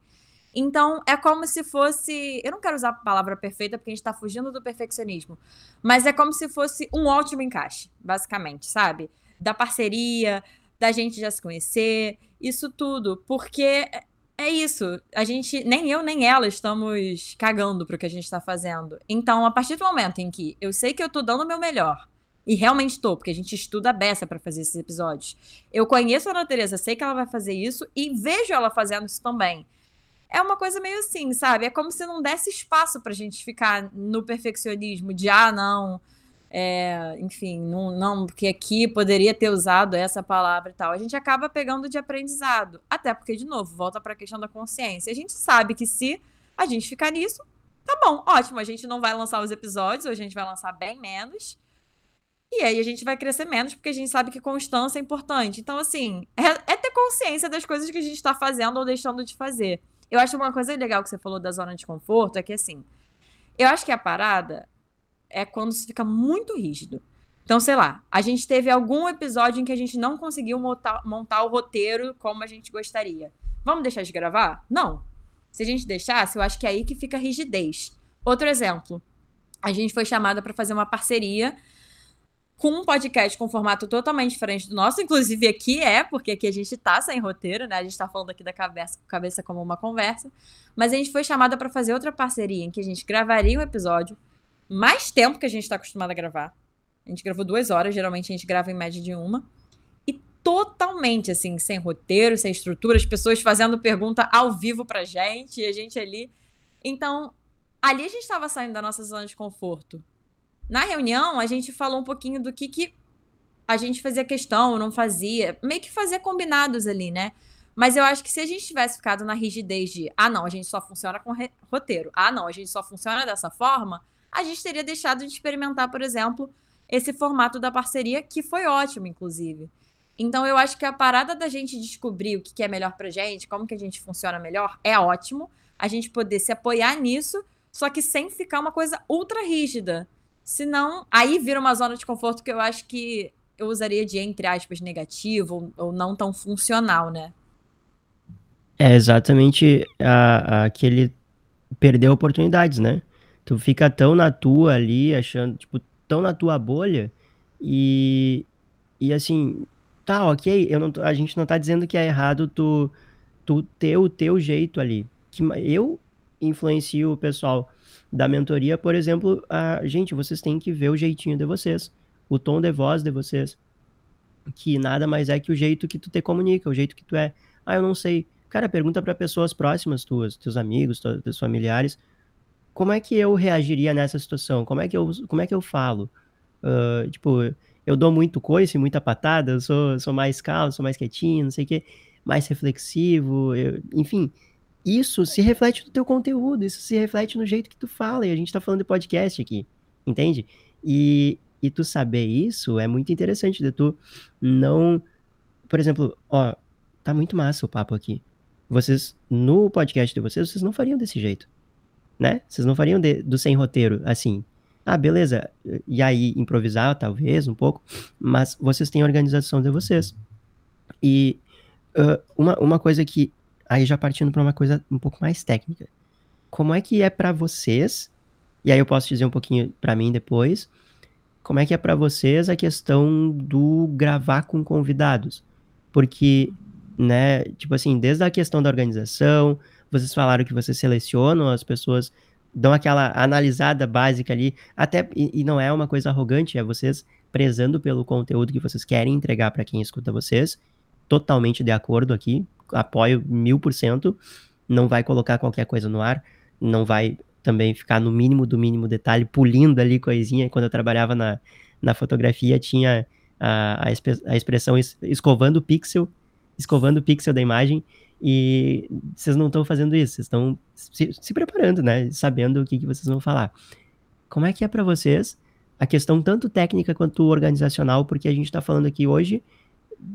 Então, é como se fosse. Eu não quero usar a palavra perfeita porque a gente tá fugindo do perfeccionismo. Mas é como se fosse um ótimo encaixe, basicamente, sabe? Da parceria, da gente já se conhecer, isso tudo. Porque é isso. A gente, nem eu nem ela estamos cagando pro que a gente tá fazendo. Então, a partir do momento em que eu sei que eu tô dando o meu melhor, e realmente tô, porque a gente estuda a beça para fazer esses episódios. Eu conheço a Ana Teresa, sei que ela vai fazer isso e vejo ela fazendo isso também é uma coisa meio assim, sabe? É como se não desse espaço pra gente ficar no perfeccionismo de, ah, não, é, enfim, não, não, porque aqui poderia ter usado essa palavra e tal. A gente acaba pegando de aprendizado. Até porque, de novo, volta para a questão da consciência. A gente sabe que se a gente ficar nisso, tá bom, ótimo. A gente não vai lançar os episódios, ou a gente vai lançar bem menos. E aí a gente vai crescer menos, porque a gente sabe que constância é importante. Então, assim, é, é ter consciência das coisas que a gente está fazendo ou deixando de fazer. Eu acho uma coisa legal que você falou da zona de conforto é que, assim, eu acho que a parada é quando se fica muito rígido. Então, sei lá, a gente teve algum episódio em que a gente não conseguiu montar, montar o roteiro como a gente gostaria. Vamos deixar de gravar? Não. Se a gente deixasse, eu acho que é aí que fica a rigidez. Outro exemplo. A gente foi chamada para fazer uma parceria com um podcast com um formato totalmente diferente do nosso, inclusive aqui é, porque aqui a gente tá sem roteiro, né? A gente tá falando aqui da cabeça, cabeça como uma conversa. Mas a gente foi chamada para fazer outra parceria em que a gente gravaria um episódio mais tempo que a gente tá acostumado a gravar. A gente gravou duas horas, geralmente a gente grava em média de uma. E totalmente assim, sem roteiro, sem estrutura, as pessoas fazendo pergunta ao vivo pra gente, e a gente ali. Então, ali a gente estava saindo da nossa zona de conforto na reunião, a gente falou um pouquinho do que, que a gente fazia questão não fazia, meio que fazia combinados ali, né? Mas eu acho que se a gente tivesse ficado na rigidez de, ah, não, a gente só funciona com roteiro, ah, não, a gente só funciona dessa forma, a gente teria deixado de experimentar, por exemplo, esse formato da parceria, que foi ótimo, inclusive. Então, eu acho que a parada da gente descobrir o que é melhor pra gente, como que a gente funciona melhor, é ótimo. A gente poder se apoiar nisso, só que sem ficar uma coisa ultra rígida. Senão, aí vira uma zona de conforto que eu acho que eu usaria de, entre aspas, negativo ou, não tão funcional, né? É exatamente a, a, aquele perder oportunidades, né? Tu fica tão na tua ali, achando, tipo, tão na tua bolha e, e assim, tá, ok, eu não, a gente não tá dizendo que é errado tu, tu ter o teu jeito ali. Que eu influencio o pessoal da mentoria, por exemplo, a, gente, vocês têm que ver o jeitinho de vocês, o tom de voz de vocês, que nada mais é que o jeito que tu te comunica, o jeito que tu é. Ah, eu não sei. Cara, pergunta para pessoas próximas tuas, teus amigos, teus familiares, como é que eu reagiria nessa situação? Como é que eu, como é que eu falo? Uh, tipo, eu dou muito coice, muita patada, eu sou, sou mais calmo, sou mais quietinho, não sei o quê, mais reflexivo, eu, enfim, isso se reflete no teu conteúdo, isso se reflete no jeito que tu fala, e a gente tá falando de podcast aqui, entende? E, e tu saber isso é muito interessante, de tu não... Por exemplo, ó, tá muito massa o papo aqui. Vocês, no podcast de vocês, vocês não fariam desse jeito, né? Vocês não fariam de, do sem roteiro, assim. Ah, beleza, e aí improvisar, talvez, um pouco, mas vocês têm a organização de vocês. E uh, uma, uma coisa que Aí já partindo para uma coisa um pouco mais técnica. Como é que é para vocês? E aí eu posso dizer um pouquinho para mim depois. Como é que é para vocês a questão do gravar com convidados? Porque, né, tipo assim, desde a questão da organização, vocês falaram que vocês selecionam as pessoas, dão aquela analisada básica ali, até e, e não é uma coisa arrogante, é vocês prezando pelo conteúdo que vocês querem entregar para quem escuta vocês. Totalmente de acordo aqui, apoio mil por cento, não vai colocar qualquer coisa no ar, não vai também ficar no mínimo do mínimo detalhe, pulindo ali coisinha. Quando eu trabalhava na, na fotografia, tinha a, a, a expressão es, escovando o pixel, escovando o pixel da imagem, e vocês não estão fazendo isso, vocês estão se, se, preparando, né? Sabendo o que, que vocês vão falar. Como é que é para vocês a questão tanto técnica quanto organizacional, porque a gente está falando aqui hoje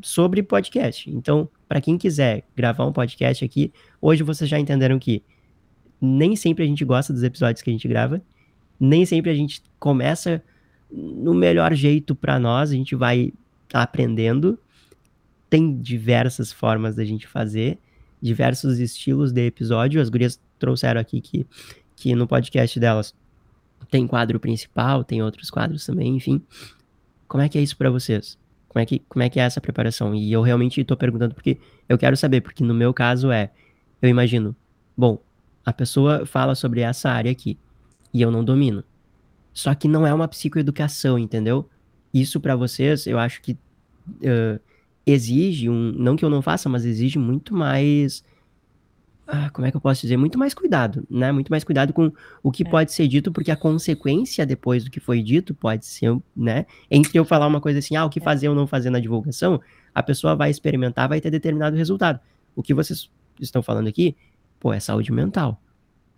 sobre podcast. Então, para quem quiser gravar um podcast aqui, hoje vocês já entenderam que nem sempre a gente gosta dos episódios que a gente grava, nem sempre a gente começa no melhor jeito para nós, a gente vai aprendendo. Tem diversas formas da gente fazer, diversos estilos de episódio. As gurias trouxeram aqui que, que no podcast delas tem quadro principal, tem outros quadros também, enfim. Como é que é isso para vocês? Como é que, como é que é essa preparação? E eu realmente estou perguntando porque eu quero saber, porque no meu caso é, eu imagino, bom, a pessoa fala sobre essa área aqui e eu não domino. Só que não é uma psicoeducação, entendeu? Isso para vocês, eu acho que uh, exige um, não que eu não faça, mas exige muito mais ah, como é que eu posso dizer? Muito mais cuidado, né? Muito mais cuidado com o que é. pode ser dito, porque a consequência depois do que foi dito pode ser, né? Entre eu falar uma coisa assim, ah, o que é. fazer ou não fazer na divulgação, a pessoa vai experimentar, vai ter determinado resultado. O que vocês estão falando aqui, pô, é saúde mental.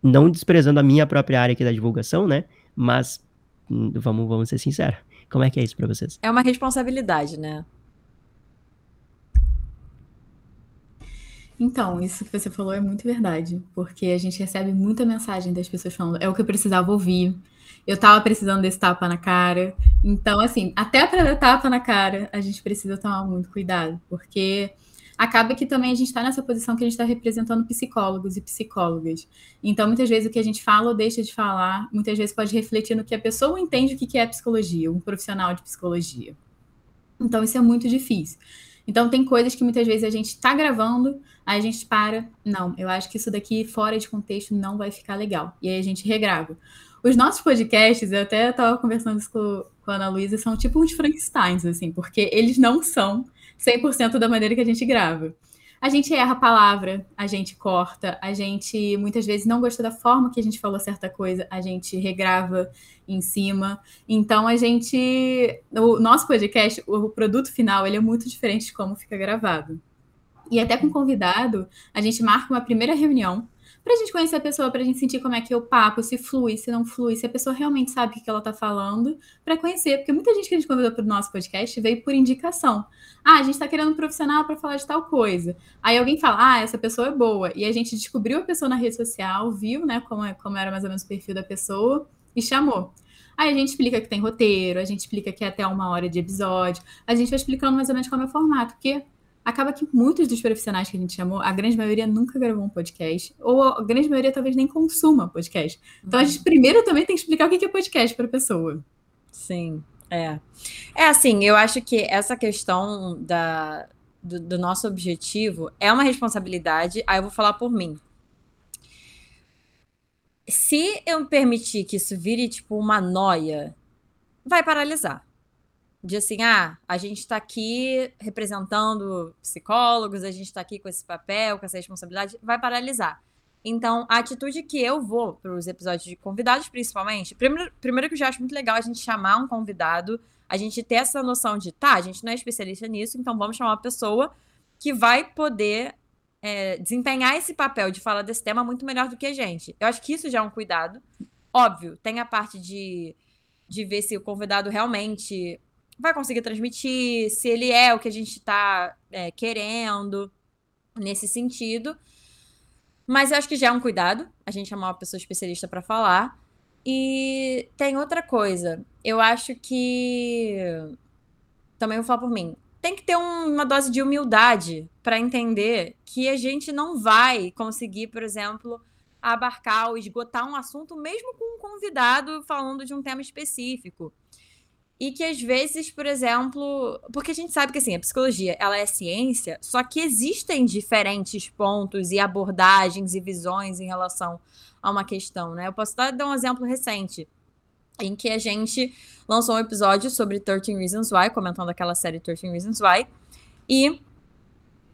Não desprezando a minha própria área aqui da divulgação, né? Mas hum, vamos, vamos ser sinceros. Como é que é isso para vocês? É uma responsabilidade, né? Então, isso que você falou é muito verdade, porque a gente recebe muita mensagem das pessoas falando, é o que eu precisava ouvir, eu tava precisando desse tapa na cara. Então, assim, até para dar tapa na cara, a gente precisa tomar muito cuidado, porque acaba que também a gente está nessa posição que a gente está representando psicólogos e psicólogas. Então, muitas vezes o que a gente fala ou deixa de falar, muitas vezes pode refletir no que a pessoa entende o que é psicologia, um profissional de psicologia. Então, isso é muito difícil. Então, tem coisas que muitas vezes a gente está gravando, aí a gente para. Não, eu acho que isso daqui, fora de contexto, não vai ficar legal. E aí a gente regrava. Os nossos podcasts, eu até estava conversando isso com, com a Ana Luísa, são tipo uns Frankensteins, assim, porque eles não são 100% da maneira que a gente grava a gente erra a palavra, a gente corta, a gente muitas vezes não gostou da forma que a gente falou certa coisa, a gente regrava em cima. Então a gente, o nosso podcast, o produto final, ele é muito diferente de como fica gravado. E até com convidado, a gente marca uma primeira reunião para a gente conhecer a pessoa, para a gente sentir como é que é o papo, se flui, se não flui, se a pessoa realmente sabe o que ela está falando, para conhecer. Porque muita gente que a gente convidou para o nosso podcast veio por indicação. Ah, a gente está querendo um profissional para falar de tal coisa. Aí alguém fala, ah, essa pessoa é boa. E a gente descobriu a pessoa na rede social, viu, né, como, é, como era mais ou menos o perfil da pessoa e chamou. Aí a gente explica que tem roteiro, a gente explica que é até uma hora de episódio, a gente vai explicando mais ou menos como é o formato, porque acaba que muitos dos profissionais que a gente chamou, a grande maioria nunca gravou um podcast, ou a grande maioria talvez nem consuma podcast. Então a gente primeiro também tem que explicar o que é podcast para a pessoa. Sim, é. É assim, eu acho que essa questão da, do, do nosso objetivo é uma responsabilidade, aí eu vou falar por mim. Se eu permitir que isso vire tipo uma noia, vai paralisar de assim, ah, a gente está aqui representando psicólogos, a gente está aqui com esse papel, com essa responsabilidade, vai paralisar. Então, a atitude que eu vou para os episódios de convidados, principalmente, primeiro, primeiro que eu já acho muito legal a gente chamar um convidado, a gente ter essa noção de, tá, a gente não é especialista nisso, então vamos chamar uma pessoa que vai poder é, desempenhar esse papel de falar desse tema muito melhor do que a gente. Eu acho que isso já é um cuidado. Óbvio, tem a parte de, de ver se o convidado realmente vai conseguir transmitir, se ele é o que a gente está é, querendo nesse sentido. Mas eu acho que já é um cuidado a gente chamar uma pessoa especialista para falar. E tem outra coisa. Eu acho que. Também vou falar por mim. Tem que ter um, uma dose de humildade para entender que a gente não vai conseguir, por exemplo, abarcar ou esgotar um assunto, mesmo com um convidado falando de um tema específico. E que às vezes, por exemplo, porque a gente sabe que assim, a psicologia, ela é ciência, só que existem diferentes pontos e abordagens e visões em relação a uma questão, né? Eu posso dar, um exemplo recente em que a gente lançou um episódio sobre 13 Reasons Why, comentando aquela série 13 Reasons Why, e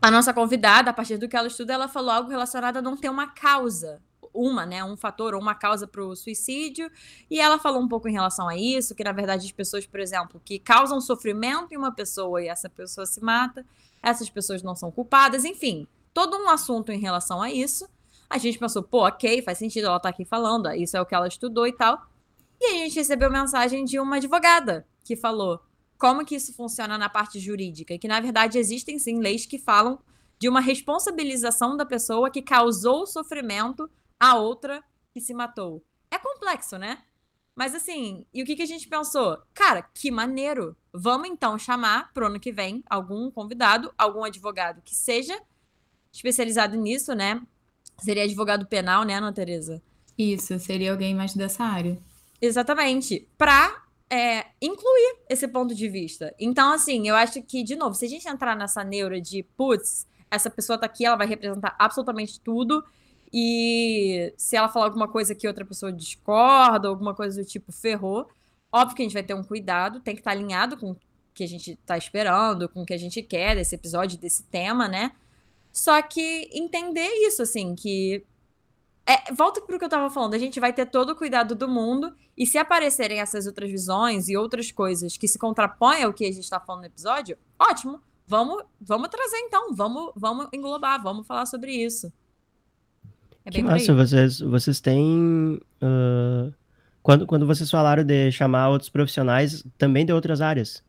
a nossa convidada, a partir do que ela estuda, ela falou algo relacionado a não ter uma causa uma, né, um fator ou uma causa para o suicídio, e ela falou um pouco em relação a isso, que na verdade as pessoas, por exemplo, que causam sofrimento em uma pessoa e essa pessoa se mata, essas pessoas não são culpadas, enfim, todo um assunto em relação a isso. A gente pensou, pô, ok, faz sentido, ela tá aqui falando, isso é o que ela estudou e tal. E a gente recebeu mensagem de uma advogada que falou como que isso funciona na parte jurídica, e que na verdade existem sim leis que falam de uma responsabilização da pessoa que causou o sofrimento a outra que se matou. É complexo, né? Mas assim, e o que, que a gente pensou? Cara, que maneiro! Vamos então chamar pro ano que vem algum convidado, algum advogado que seja especializado nisso, né? Seria advogado penal, né, Ana Tereza? Isso, seria alguém mais dessa área. Exatamente. Pra é, incluir esse ponto de vista. Então, assim, eu acho que, de novo, se a gente entrar nessa neura de, putz, essa pessoa tá aqui, ela vai representar absolutamente tudo e se ela falar alguma coisa que outra pessoa discorda, alguma coisa do tipo, ferrou. Óbvio que a gente vai ter um cuidado, tem que estar alinhado com o que a gente está esperando, com o que a gente quer desse episódio, desse tema, né? Só que entender isso, assim, que. É, volta para o que eu estava falando, a gente vai ter todo o cuidado do mundo, e se aparecerem essas outras visões e outras coisas que se contrapõem ao que a gente está falando no episódio, ótimo. Vamos, vamos trazer então, vamos, vamos englobar, vamos falar sobre isso. É que massa, vocês, vocês têm. Uh, quando, quando vocês falaram de chamar outros profissionais, também de outras áreas.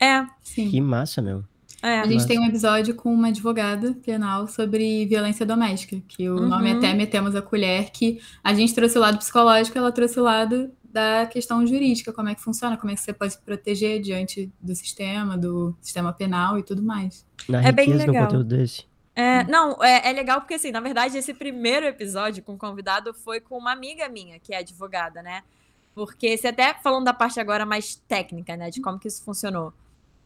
É, sim. Que massa, meu. É, a gente tem um episódio com uma advogada penal sobre violência doméstica, que o uhum. nome até metemos a colher, que a gente trouxe o lado psicológico, ela trouxe o lado da questão jurídica, como é que funciona, como é que você pode se proteger diante do sistema, do sistema penal e tudo mais. Na é bem legal. conteúdo desse. É, não, é, é, legal porque, assim, na verdade, esse primeiro episódio com o convidado foi com uma amiga minha, que é advogada, né? Porque você até falando da parte agora mais técnica, né, de como que isso funcionou.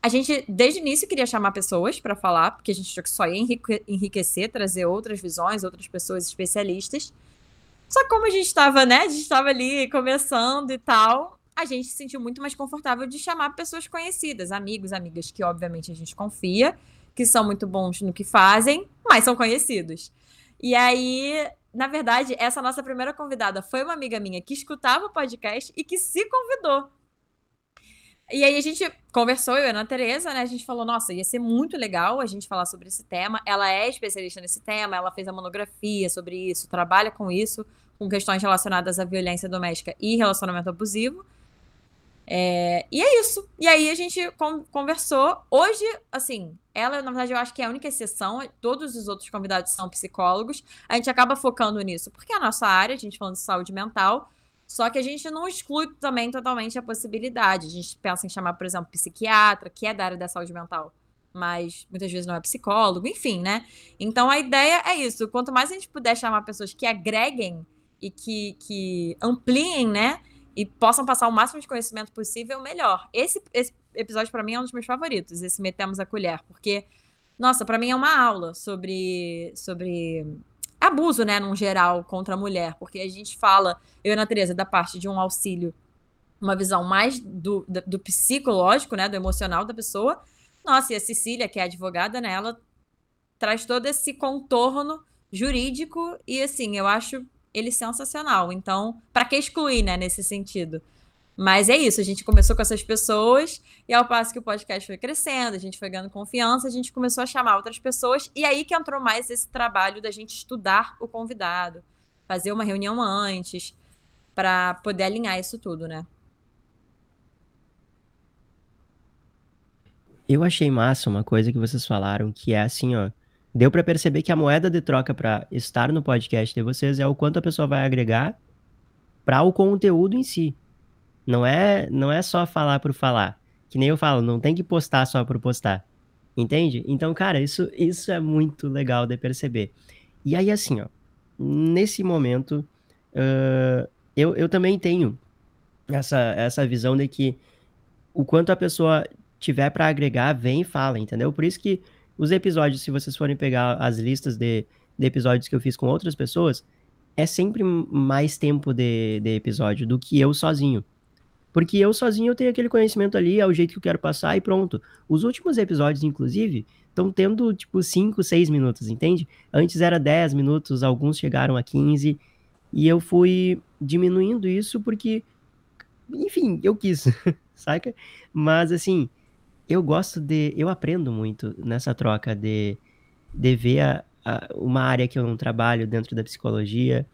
A gente, desde o início, queria chamar pessoas para falar, porque a gente achou que só ia enriquecer, trazer outras visões, outras pessoas especialistas. Só que como a gente estava, né? A gente estava ali começando e tal, a gente se sentiu muito mais confortável de chamar pessoas conhecidas, amigos, amigas que obviamente a gente confia, que são muito bons no que fazem, mas são conhecidos. E aí, na verdade, essa nossa primeira convidada foi uma amiga minha que escutava o podcast e que se convidou e aí a gente conversou, eu e a Ana Tereza, né? A gente falou, nossa, ia ser muito legal a gente falar sobre esse tema. Ela é especialista nesse tema, ela fez a monografia sobre isso, trabalha com isso, com questões relacionadas à violência doméstica e relacionamento abusivo. É, e é isso. E aí a gente conversou. Hoje, assim, ela, na verdade, eu acho que é a única exceção. Todos os outros convidados são psicólogos. A gente acaba focando nisso, porque é a nossa área, a gente falando de saúde mental. Só que a gente não exclui também totalmente a possibilidade. A gente pensa em chamar, por exemplo, psiquiatra, que é da área da saúde mental, mas muitas vezes não é psicólogo, enfim, né? Então a ideia é isso. Quanto mais a gente puder chamar pessoas que agreguem e que, que ampliem, né? E possam passar o máximo de conhecimento possível, melhor. Esse, esse episódio, para mim, é um dos meus favoritos, esse Metemos a Colher, porque, nossa, para mim é uma aula sobre, sobre abuso, né, num geral, contra a mulher, porque a gente fala, eu e a Tereza, da parte de um auxílio, uma visão mais do, do, do, psicológico, né, do emocional da pessoa. Nossa, e a Cecília, que é advogada, né, ela traz todo esse contorno jurídico e, assim, eu acho ele sensacional. Então, para que excluir, né, nesse sentido? Mas é isso, a gente começou com essas pessoas, e ao passo que o podcast foi crescendo, a gente foi ganhando confiança, a gente começou a chamar outras pessoas, e aí que entrou mais esse trabalho da gente estudar o convidado, fazer uma reunião antes, para poder alinhar isso tudo, né? Eu achei massa uma coisa que vocês falaram, que é assim, ó. Deu para perceber que a moeda de troca para estar no podcast de vocês é o quanto a pessoa vai agregar para o conteúdo em si. Não é, não é só falar por falar. Que nem eu falo, não tem que postar só por postar. Entende? Então, cara, isso, isso é muito legal de perceber. E aí, assim, ó, nesse momento, uh, eu, eu também tenho essa, essa visão de que o quanto a pessoa tiver para agregar, vem e fala, entendeu? Por isso que os episódios, se vocês forem pegar as listas de, de episódios que eu fiz com outras pessoas, é sempre mais tempo de, de episódio do que eu sozinho. Porque eu sozinho eu tenho aquele conhecimento ali, é o jeito que eu quero passar e pronto. Os últimos episódios, inclusive, estão tendo tipo 5, 6 minutos, entende? Antes era 10 minutos, alguns chegaram a 15, e eu fui diminuindo isso porque, enfim, eu quis, saca? Mas assim, eu gosto de. Eu aprendo muito nessa troca de, de ver a, a, uma área que eu não trabalho dentro da psicologia,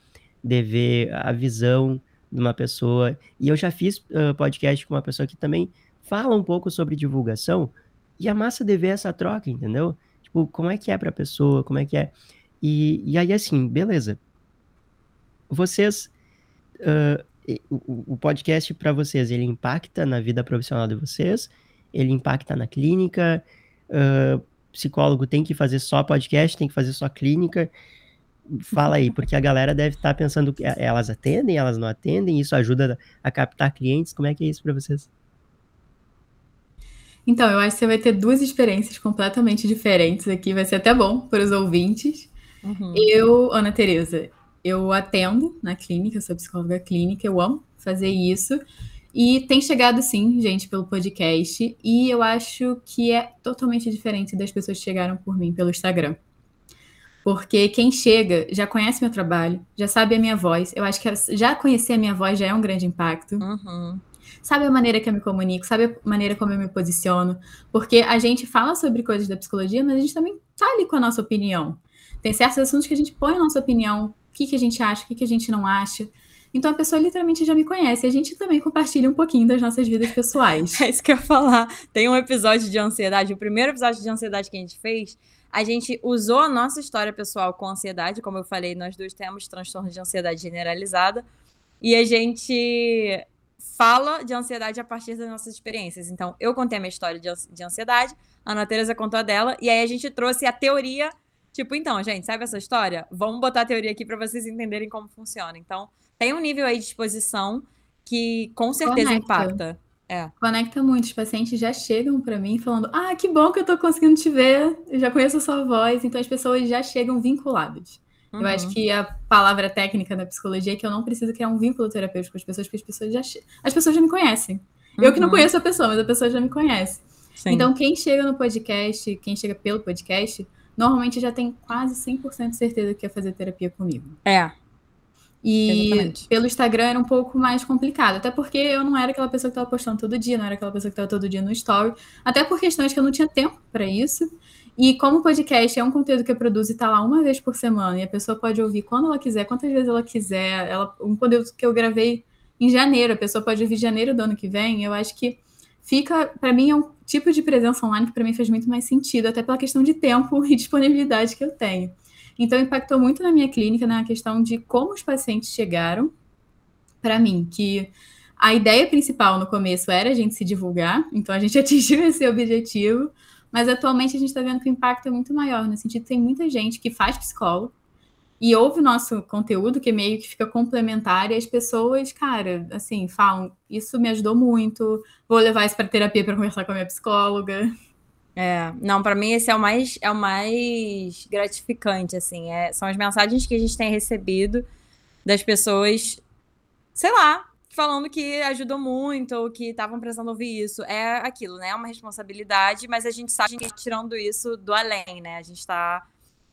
de ver a visão de uma pessoa. E eu já fiz uh, podcast com uma pessoa que também fala um pouco sobre divulgação. E a massa de ver essa troca, entendeu? Tipo, como é que é pra pessoa, como é que é. E, e aí, assim, beleza. Vocês. Uh, o, o podcast para vocês, ele impacta na vida profissional de vocês? Ele impacta na clínica? Uh, psicólogo tem que fazer só podcast, tem que fazer só clínica? Fala aí, porque a galera deve estar tá pensando que elas atendem, elas não atendem, isso ajuda a captar clientes. Como é que é isso para vocês? Então, eu acho que você vai ter duas experiências completamente diferentes aqui, vai ser até bom para os ouvintes. Uhum. Eu, Ana Tereza, eu atendo na clínica, sou psicóloga clínica, eu amo fazer isso. E tem chegado, sim, gente, pelo podcast. E eu acho que é totalmente diferente das pessoas que chegaram por mim pelo Instagram. Porque quem chega já conhece meu trabalho, já sabe a minha voz. Eu acho que já conhecer a minha voz já é um grande impacto. Uhum. Sabe a maneira que eu me comunico, sabe a maneira como eu me posiciono. Porque a gente fala sobre coisas da psicologia, mas a gente também tá ali com a nossa opinião. Tem certos assuntos que a gente põe a nossa opinião, o que, que a gente acha, o que, que a gente não acha. Então a pessoa literalmente já me conhece. A gente também compartilha um pouquinho das nossas vidas pessoais. É isso que eu ia falar. Tem um episódio de ansiedade, o primeiro episódio de ansiedade que a gente fez, a gente usou a nossa história pessoal com ansiedade. Como eu falei, nós dois temos transtorno de ansiedade generalizada. E a gente fala de ansiedade a partir das nossas experiências. Então, eu contei a minha história de ansiedade, a Ana Teresa contou a dela, e aí a gente trouxe a teoria. Tipo, então, gente, sabe essa história? Vamos botar a teoria aqui para vocês entenderem como funciona. Então, tem um nível aí de exposição que com certeza Conecta. impacta. É. Conecta muito. Os pacientes já chegam para mim falando: Ah, que bom que eu tô conseguindo te ver, eu já conheço a sua voz. Então as pessoas já chegam vinculadas. Uhum. Eu acho uhum. que a palavra técnica da psicologia é que eu não preciso criar um vínculo terapêutico com as pessoas, porque as pessoas já, as pessoas já me conhecem. Uhum. Eu que não uhum. conheço a pessoa, mas a pessoa já me conhece. Sim. Então, quem chega no podcast, quem chega pelo podcast, normalmente já tem quase 100% de certeza que quer fazer terapia comigo. É, e Exatamente. pelo Instagram era um pouco mais complicado, até porque eu não era aquela pessoa que estava postando todo dia, não era aquela pessoa que estava todo dia no story, até por questões que eu não tinha tempo para isso. E como o podcast é um conteúdo que eu produzo e está lá uma vez por semana, e a pessoa pode ouvir quando ela quiser, quantas vezes ela quiser, ela, um conteúdo que eu gravei em janeiro, a pessoa pode ouvir janeiro do ano que vem, eu acho que fica, para mim, é um tipo de presença online que para mim faz muito mais sentido, até pela questão de tempo e disponibilidade que eu tenho. Então, impactou muito na minha clínica na questão de como os pacientes chegaram para mim, que a ideia principal no começo era a gente se divulgar, então a gente atingiu esse objetivo, mas atualmente a gente está vendo que o impacto é muito maior, no sentido que tem muita gente que faz psicólogo e ouve o nosso conteúdo, que meio que fica complementar, e as pessoas, cara, assim, falam: Isso me ajudou muito, vou levar isso para terapia para conversar com a minha psicóloga. É, não, para mim esse é o mais é o mais gratificante, assim, é, são as mensagens que a gente tem recebido das pessoas, sei lá, falando que ajudou muito ou que estavam precisando ouvir isso. É aquilo, né? É uma responsabilidade, mas a gente sabe que a gente tirando isso do além, né? A gente está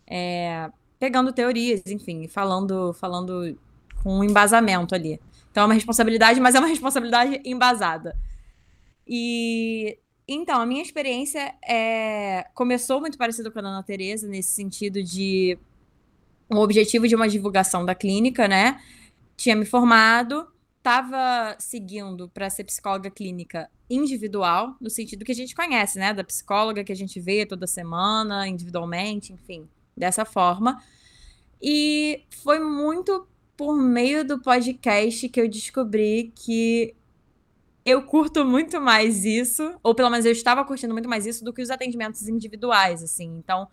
é, pegando teorias, enfim, falando, falando com um embasamento ali. Então é uma responsabilidade, mas é uma responsabilidade embasada. E então, a minha experiência é... começou muito parecido com a da Ana Tereza, nesse sentido de um objetivo de uma divulgação da clínica, né? Tinha me formado, estava seguindo para ser psicóloga clínica individual, no sentido que a gente conhece, né? Da psicóloga que a gente vê toda semana, individualmente, enfim, dessa forma. E foi muito por meio do podcast que eu descobri que eu curto muito mais isso, ou pelo menos eu estava curtindo muito mais isso do que os atendimentos individuais, assim. Então,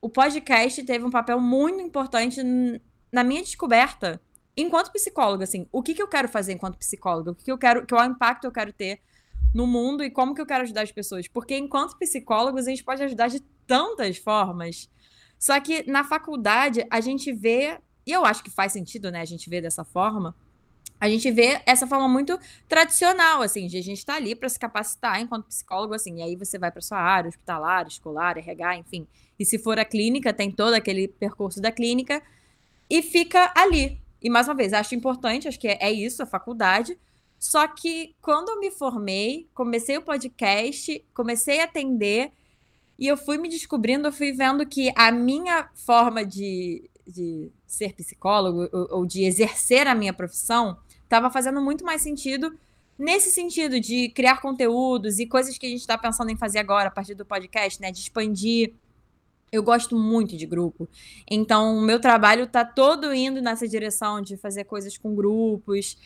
o podcast teve um papel muito importante na minha descoberta enquanto psicóloga, assim. O que, que eu quero fazer enquanto psicóloga? O que, que eu quero, qual impacto eu quero ter no mundo e como que eu quero ajudar as pessoas? Porque enquanto psicólogos a gente pode ajudar de tantas formas. Só que na faculdade a gente vê, e eu acho que faz sentido, né, a gente ver dessa forma, a gente vê essa forma muito tradicional, assim, de a gente estar tá ali para se capacitar enquanto psicólogo, assim, e aí você vai para sua área, hospitalar, escolar, RH, enfim. E se for a clínica, tem todo aquele percurso da clínica e fica ali. E mais uma vez, acho importante, acho que é, é isso, a faculdade. Só que quando eu me formei, comecei o podcast, comecei a atender e eu fui me descobrindo, eu fui vendo que a minha forma de, de ser psicólogo ou, ou de exercer a minha profissão estava fazendo muito mais sentido nesse sentido de criar conteúdos e coisas que a gente está pensando em fazer agora a partir do podcast, né? De expandir. Eu gosto muito de grupo. Então, o meu trabalho está todo indo nessa direção de fazer coisas com grupos.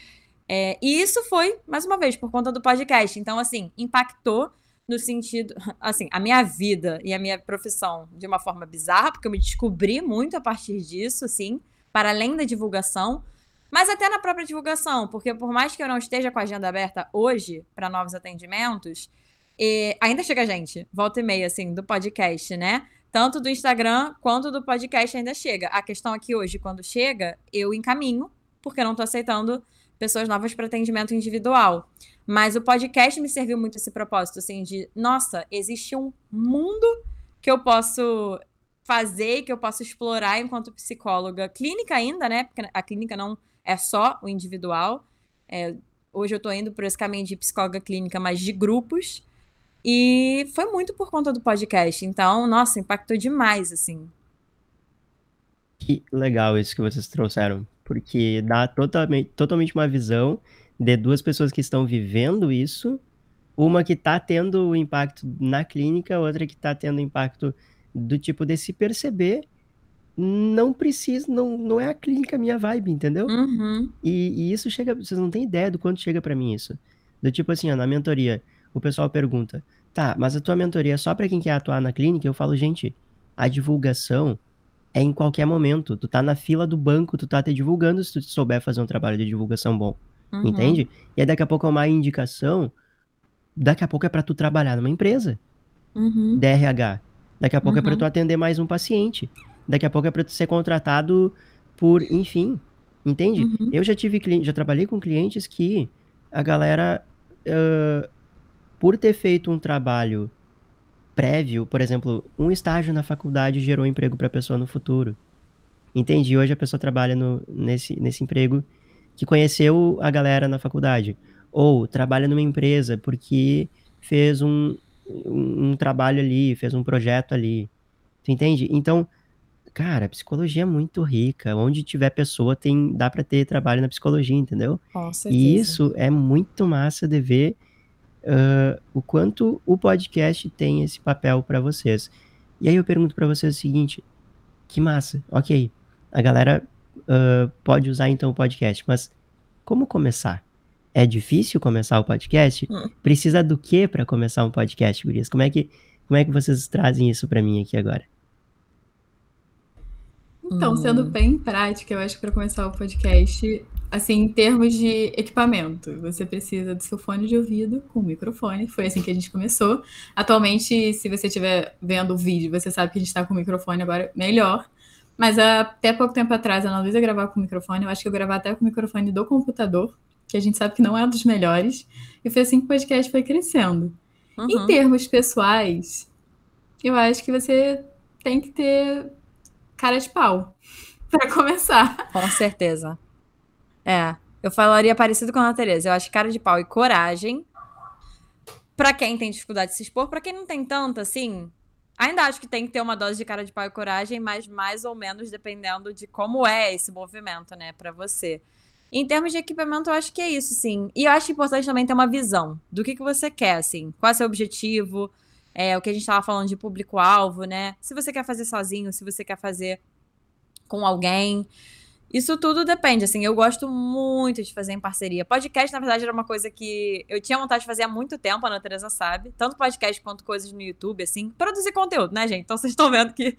É, e isso foi, mais uma vez, por conta do podcast. Então, assim, impactou no sentido, assim, a minha vida e a minha profissão de uma forma bizarra, porque eu me descobri muito a partir disso, assim, para além da divulgação. Mas até na própria divulgação, porque por mais que eu não esteja com a agenda aberta hoje para novos atendimentos, ainda chega gente, volta e meia, assim, do podcast, né? Tanto do Instagram quanto do podcast ainda chega. A questão aqui hoje, quando chega, eu encaminho, porque eu não estou aceitando pessoas novas para atendimento individual. Mas o podcast me serviu muito esse propósito, assim, de, nossa, existe um mundo que eu posso fazer que eu posso explorar enquanto psicóloga clínica ainda, né? Porque a clínica não é só o individual. É, hoje eu estou indo por esse caminho de psicóloga clínica, mas de grupos. E foi muito por conta do podcast. Então, nossa, impactou demais, assim. Que legal isso que vocês trouxeram, porque dá totalmente, totalmente uma visão de duas pessoas que estão vivendo isso, uma que está tendo o impacto na clínica, outra que está tendo impacto do tipo de se perceber, não precisa, não, não é a clínica minha vibe, entendeu? Uhum. E, e, isso chega, vocês não têm ideia do quanto chega para mim isso. Do tipo assim, ó, na mentoria, o pessoal pergunta, tá, mas a tua mentoria é só para quem quer atuar na clínica? Eu falo, gente, a divulgação é em qualquer momento. Tu tá na fila do banco, tu tá te divulgando se tu souber fazer um trabalho de divulgação bom. Uhum. Entende? E aí daqui a pouco é uma indicação, daqui a pouco é para tu trabalhar numa empresa. Uhum. DRH. Daqui a pouco uhum. é para tu atender mais um paciente. Daqui a pouco é para ser contratado por, enfim, entende? Uhum. Eu já tive cliente, já trabalhei com clientes que a galera, uh, por ter feito um trabalho prévio, por exemplo, um estágio na faculdade gerou emprego para a pessoa no futuro. Entende? Hoje a pessoa trabalha no, nesse, nesse emprego que conheceu a galera na faculdade. Ou trabalha numa empresa porque fez um, um, um trabalho ali, fez um projeto ali. Tu entende? Então, cara, a psicologia é muito rica. Onde tiver pessoa, tem dá para ter trabalho na psicologia, entendeu? Com certeza. E isso é muito massa de ver uh, o quanto o podcast tem esse papel para vocês. E aí eu pergunto para vocês o seguinte: que massa, ok, a galera uh, pode usar então o podcast, mas como começar? É difícil começar o podcast? Hum. Precisa do que para começar um podcast, Gurias? Como é que, como é que vocês trazem isso para mim aqui agora? Então, sendo hum. bem prática, eu acho que para começar o podcast, assim, em termos de equipamento, você precisa do seu fone de ouvido com microfone. Foi assim que a gente começou. Atualmente, se você estiver vendo o vídeo, você sabe que a gente está com o microfone agora melhor. Mas até pouco tempo atrás, a Ana Luísa gravava com o microfone. Eu acho que eu gravava até com o microfone do computador, que a gente sabe que não é um dos melhores. E foi assim que o podcast foi crescendo. Uhum. Em termos pessoais, eu acho que você tem que ter cara de pau para começar. Com certeza. É, eu falaria parecido com a Ana Tereza. Eu acho cara de pau e coragem. Para quem tem dificuldade de se expor, para quem não tem tanto assim, Ainda acho que tem que ter uma dose de cara de pau e coragem, mas mais ou menos dependendo de como é esse movimento, né, para você. Em termos de equipamento, eu acho que é isso, sim. E eu acho importante também ter uma visão do que, que você quer, assim. Qual é o seu objetivo? É, o que a gente estava falando de público-alvo, né? Se você quer fazer sozinho, se você quer fazer com alguém. Isso tudo depende, assim, eu gosto muito de fazer em parceria. Podcast, na verdade, era uma coisa que eu tinha vontade de fazer há muito tempo, a Ana Teresa sabe. Tanto podcast quanto coisas no YouTube, assim. Produzir conteúdo, né, gente? Então vocês estão vendo que...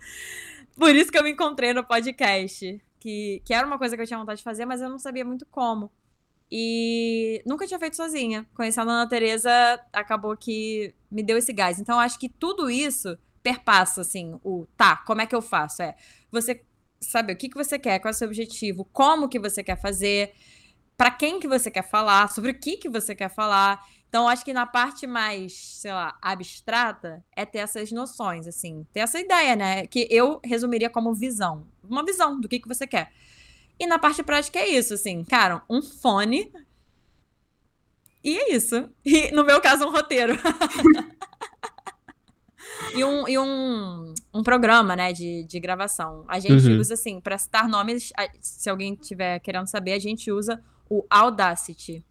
Por isso que eu me encontrei no podcast. Que, que era uma coisa que eu tinha vontade de fazer, mas eu não sabia muito como. E nunca tinha feito sozinha. Conhecendo a Ana Teresa, acabou que me deu esse gás. Então, acho que tudo isso perpassa, assim, o tá, como é que eu faço? É, você saber o que, que você quer, qual é o seu objetivo, como que você quer fazer, para quem que você quer falar, sobre o que que você quer falar. Então, acho que na parte mais, sei lá, abstrata, é ter essas noções, assim, ter essa ideia, né? Que eu resumiria como visão. Uma visão do que, que você quer. E na parte prática é isso, assim, cara, um fone. E é isso. E no meu caso, um roteiro. e um, e um, um programa, né, de, de gravação. A gente uhum. usa, assim, para citar nomes, se alguém tiver querendo saber, a gente usa o Audacity.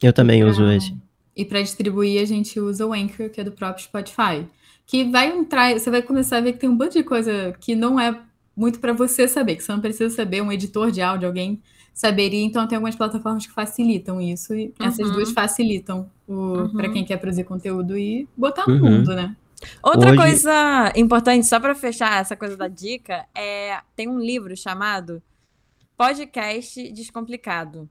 Eu também uso esse. E para distribuir, a gente usa o Anchor, que é do próprio Spotify. Que vai entrar, você vai começar a ver que tem um monte de coisa que não é muito para você saber, que você não precisa saber, um editor de áudio, alguém saberia. Então, tem algumas plataformas que facilitam isso, e uhum. essas duas facilitam uhum. para quem quer produzir conteúdo e botar no uhum. mundo, né? Outra Hoje... coisa importante, só para fechar essa coisa da dica, é tem um livro chamado Podcast Descomplicado.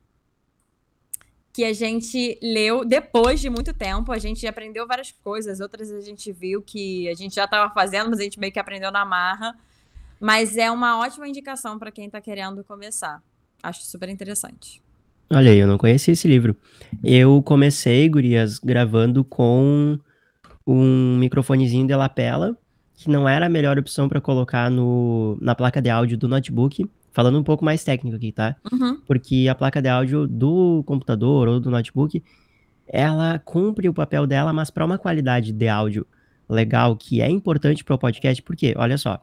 Que a gente leu depois de muito tempo, a gente aprendeu várias coisas, outras a gente viu que a gente já estava fazendo, mas a gente meio que aprendeu na marra. Mas é uma ótima indicação para quem está querendo começar. Acho super interessante. Olha aí, eu não conhecia esse livro. Eu comecei, Gurias, gravando com um microfonezinho de lapela que não era a melhor opção para colocar no, na placa de áudio do notebook. Falando um pouco mais técnico aqui, tá? Uhum. Porque a placa de áudio do computador ou do notebook, ela cumpre o papel dela, mas para uma qualidade de áudio legal, que é importante para o podcast, porque, olha só.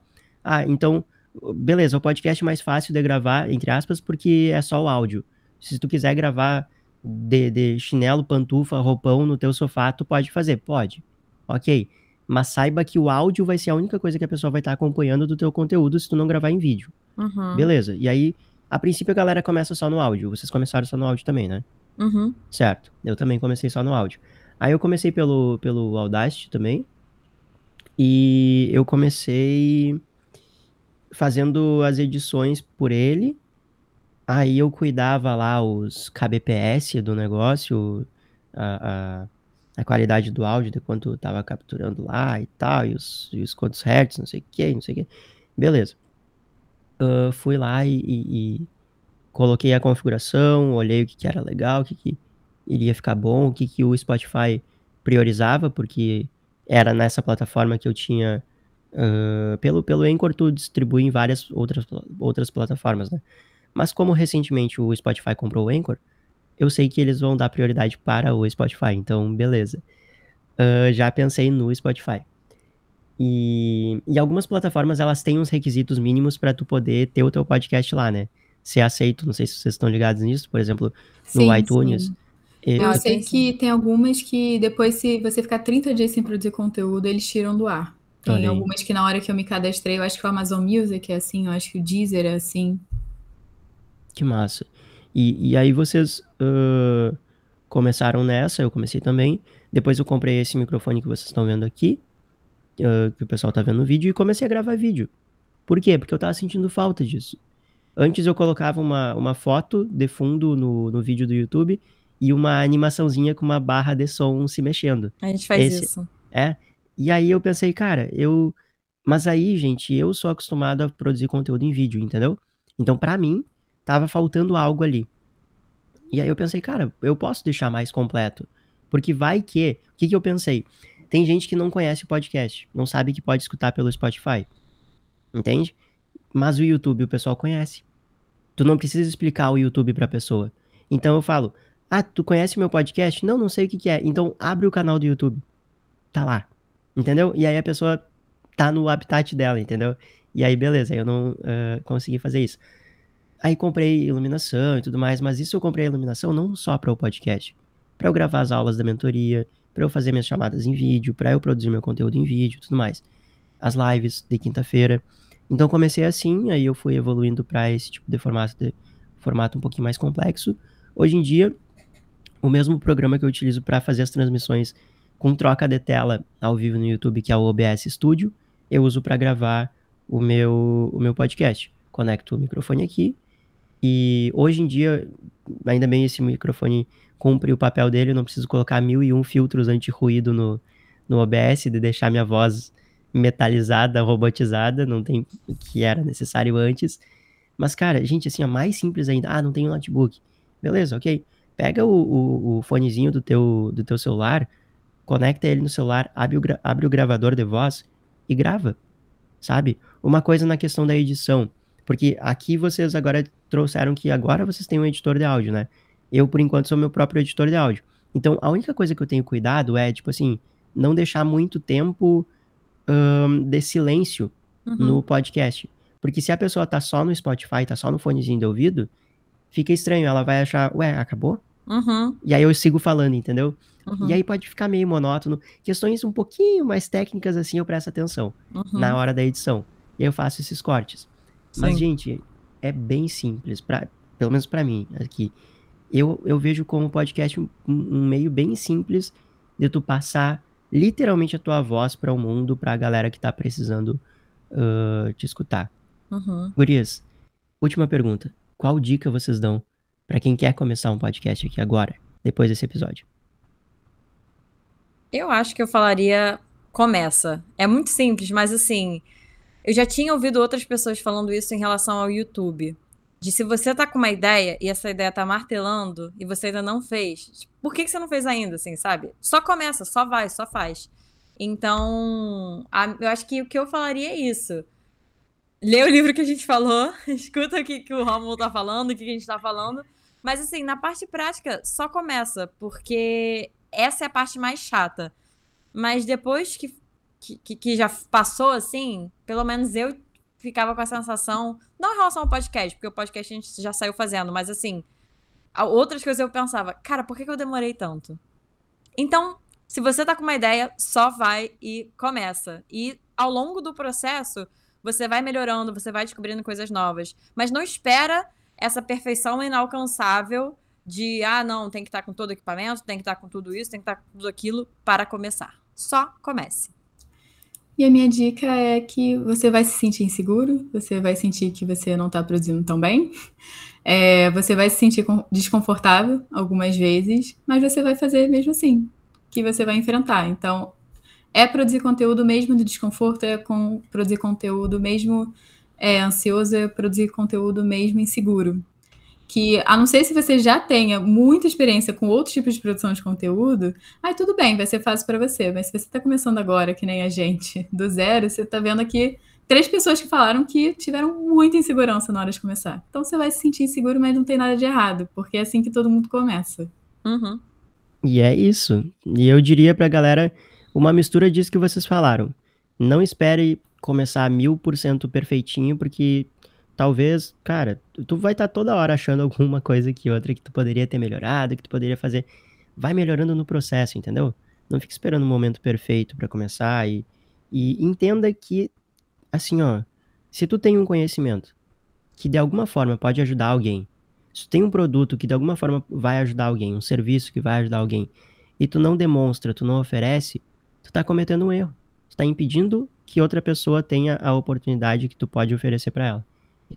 Ah, então, beleza, o podcast é mais fácil de gravar, entre aspas, porque é só o áudio. Se tu quiser gravar de, de chinelo, pantufa, roupão no teu sofá, tu pode fazer? Pode. Ok. Mas saiba que o áudio vai ser a única coisa que a pessoa vai estar acompanhando do teu conteúdo se tu não gravar em vídeo. Uhum. Beleza. E aí, a princípio a galera começa só no áudio. Vocês começaram só no áudio também, né? Uhum. Certo. Eu também comecei só no áudio. Aí eu comecei pelo, pelo Audacity também. E eu comecei fazendo as edições por ele. Aí eu cuidava lá os kbps do negócio, a, a, a qualidade do áudio, de quanto tava capturando lá e tal, e os, e os quantos hertz, não sei o que, não sei o que. Beleza. Uh, fui lá e, e, e, coloquei a configuração, olhei o que, que era legal, o que, que iria ficar bom, o que, que o Spotify priorizava, porque era nessa plataforma que eu tinha. Uh, pelo, pelo Anchor, tu distribui em várias outras, outras plataformas, né? Mas como recentemente o Spotify comprou o Anchor, eu sei que eles vão dar prioridade para o Spotify, então beleza. Uh, já pensei no Spotify. E, e algumas plataformas elas têm uns requisitos mínimos para tu poder ter o teu podcast lá, né? Ser aceito, não sei se vocês estão ligados nisso, por exemplo, no sim, iTunes. Sim. Eu, eu sei que tem algumas que depois, se você ficar 30 dias sem produzir conteúdo, eles tiram do ar. Tem algumas que na hora que eu me cadastrei, eu acho que o Amazon Music é assim, eu acho que o Deezer é assim. Que massa. E, e aí vocês uh, começaram nessa, eu comecei também. Depois eu comprei esse microfone que vocês estão vendo aqui, uh, que o pessoal tá vendo no vídeo, e comecei a gravar vídeo. Por quê? Porque eu tava sentindo falta disso. Antes eu colocava uma, uma foto de fundo no, no vídeo do YouTube e uma animaçãozinha com uma barra de som se mexendo. A gente faz Esse, isso. É. E aí eu pensei, cara, eu. Mas aí, gente, eu sou acostumado a produzir conteúdo em vídeo, entendeu? Então, para mim, tava faltando algo ali. E aí eu pensei, cara, eu posso deixar mais completo. Porque vai que. O que, que eu pensei? Tem gente que não conhece o podcast, não sabe que pode escutar pelo Spotify. Entende? Mas o YouTube o pessoal conhece. Tu não precisa explicar o YouTube pra pessoa. Então eu falo, ah, tu conhece meu podcast? Não, não sei o que, que é. Então abre o canal do YouTube. Tá lá. Entendeu? E aí a pessoa tá no habitat dela, entendeu? E aí, beleza, eu não uh, consegui fazer isso. Aí comprei iluminação e tudo mais, mas isso eu comprei iluminação não só para o podcast, para eu gravar as aulas da mentoria, para eu fazer minhas chamadas em vídeo, para eu produzir meu conteúdo em vídeo, tudo mais. As lives de quinta-feira. Então comecei assim, aí eu fui evoluindo para esse tipo de formato, de formato um pouquinho mais complexo. Hoje em dia o mesmo programa que eu utilizo para fazer as transmissões com troca de tela ao vivo no YouTube, que é o OBS Studio, eu uso para gravar o meu, o meu podcast. Conecto o microfone aqui e hoje em dia, ainda bem esse microfone cumpre o papel dele, eu não preciso colocar mil e um filtros anti-ruído no, no OBS, de deixar minha voz metalizada, robotizada, não tem o que era necessário antes. Mas, cara, gente, assim, é mais simples ainda. Ah, não um notebook. Beleza, ok pega o, o, o, fonezinho do teu, do teu celular, conecta ele no celular, abre o, abre o gravador de voz e grava, sabe? Uma coisa na questão da edição, porque aqui vocês agora trouxeram que agora vocês têm um editor de áudio, né? Eu, por enquanto, sou meu próprio editor de áudio. Então, a única coisa que eu tenho cuidado é, tipo assim, não deixar muito tempo um, de silêncio uhum. no podcast. Porque se a pessoa tá só no Spotify, tá só no fonezinho de ouvido, fica estranho. Ela vai achar, ué, acabou? Uhum. E aí eu sigo falando, entendeu? Uhum. E aí pode ficar meio monótono. Questões um pouquinho mais técnicas, assim, eu presto atenção uhum. na hora da edição. E aí eu faço esses cortes. Sim. Mas, gente, é bem simples, pra, pelo menos para mim, aqui. Eu, eu vejo como podcast um, um, meio bem simples de tu passar literalmente a tua voz para o mundo, para a galera que tá precisando uh, te escutar. Uhum. Gurias, última pergunta. Qual dica vocês dão para quem quer começar um podcast aqui agora, depois desse episódio? Eu acho que eu falaria começa. É muito simples, mas assim, eu já tinha ouvido outras pessoas falando isso em relação ao YouTube. De se você tá com uma ideia e essa ideia tá martelando e você ainda não fez, por que, que você não fez ainda, assim, sabe? Só começa, só vai, só faz. Então, a, eu acho que o que eu falaria é isso. Lê o livro que a gente falou, escuta o que, que o Romulo tá falando, o que, que a gente tá falando. Mas, assim, na parte prática, só começa, porque essa é a parte mais chata. Mas depois que, que, que já passou, assim, pelo menos eu ficava com a sensação, não em relação ao podcast, porque o podcast a gente já saiu fazendo, mas assim, outras coisas eu pensava, cara, por que, eu demorei tanto? Então, se você tá com uma ideia, só vai e começa. E ao longo do processo, você vai melhorando, você vai descobrindo coisas novas. Mas não espera essa perfeição inalcançável de, ah, não, tem que estar com todo o equipamento, tem que estar com tudo isso, tem que estar com tudo aquilo para começar. Só comece. E a minha dica é que você vai se sentir inseguro, você vai sentir que você não está produzindo tão bem, é, você vai se sentir desconfortável algumas vezes, mas você vai fazer mesmo assim, que você vai enfrentar. Então, é produzir conteúdo mesmo do desconforto, é com, produzir conteúdo mesmo é, ansioso, é produzir conteúdo mesmo inseguro que, a não ser se você já tenha muita experiência com outros tipos de produção de conteúdo, aí tudo bem, vai ser fácil para você. Mas se você está começando agora, que nem a gente, do zero, você está vendo aqui três pessoas que falaram que tiveram muita insegurança na hora de começar. Então você vai se sentir inseguro, mas não tem nada de errado, porque é assim que todo mundo começa. Uhum. E é isso. E eu diria pra galera uma mistura disso que vocês falaram. Não espere começar mil por cento perfeitinho, porque talvez, cara, tu vai estar tá toda hora achando alguma coisa que outra que tu poderia ter melhorado, que tu poderia fazer. Vai melhorando no processo, entendeu? Não fique esperando o um momento perfeito para começar e, e entenda que, assim, ó, se tu tem um conhecimento que de alguma forma pode ajudar alguém, se tu tem um produto que de alguma forma vai ajudar alguém, um serviço que vai ajudar alguém, e tu não demonstra, tu não oferece, tu tá cometendo um erro. Tu tá impedindo que outra pessoa tenha a oportunidade que tu pode oferecer para ela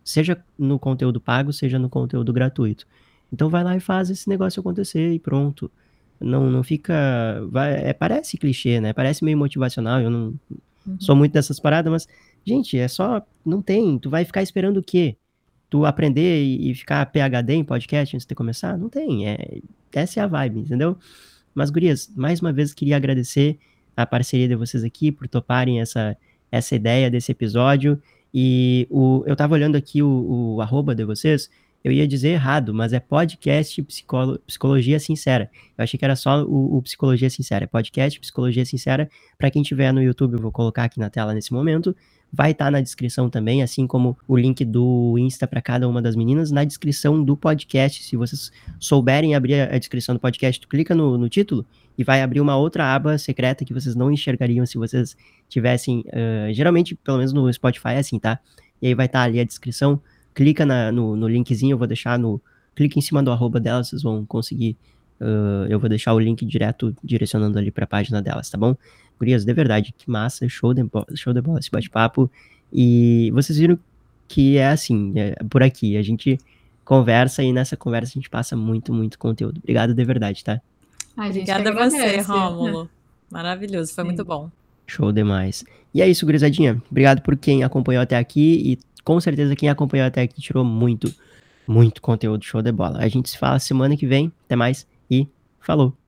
seja no conteúdo pago, seja no conteúdo gratuito. Então vai lá e faz esse negócio acontecer e pronto. Não, não fica. Vai, é, parece clichê, né? Parece meio motivacional. Eu não uhum. sou muito dessas paradas, mas, gente, é só. Não tem. Tu vai ficar esperando o quê? Tu aprender e, e ficar PHD em podcast antes de começar? Não tem. É, essa é a vibe, entendeu? Mas, Gurias, mais uma vez queria agradecer a parceria de vocês aqui por toparem essa, essa ideia desse episódio. E o, eu tava olhando aqui o, o arroba de vocês, eu ia dizer errado, mas é podcast Psicolo, Psicologia Sincera. Eu achei que era só o, o Psicologia Sincera. É podcast Psicologia Sincera. Para quem tiver no YouTube, eu vou colocar aqui na tela nesse momento. Vai estar tá na descrição também, assim como o link do Insta para cada uma das meninas, na descrição do podcast. Se vocês souberem abrir a descrição do podcast, tu clica no, no título e vai abrir uma outra aba secreta que vocês não enxergariam se vocês tivessem. Uh, geralmente, pelo menos no Spotify é assim, tá? E aí vai estar tá ali a descrição. Clica na, no, no linkzinho, eu vou deixar no. Clica em cima do arroba delas, vocês vão conseguir. Uh, eu vou deixar o link direto direcionando ali para a página delas, tá bom? Gurias, de verdade, que massa, show de, show de bola esse bate-papo. E vocês viram que é assim, é por aqui, a gente conversa e nessa conversa a gente passa muito, muito conteúdo. Obrigado de verdade, tá? A Obrigada a você, Rômulo. Maravilhoso, foi Sim. muito bom. Show demais. E é isso, gurizadinha. Obrigado por quem acompanhou até aqui e com certeza quem acompanhou até aqui tirou muito, muito conteúdo show de bola. A gente se fala semana que vem. Até mais e falou!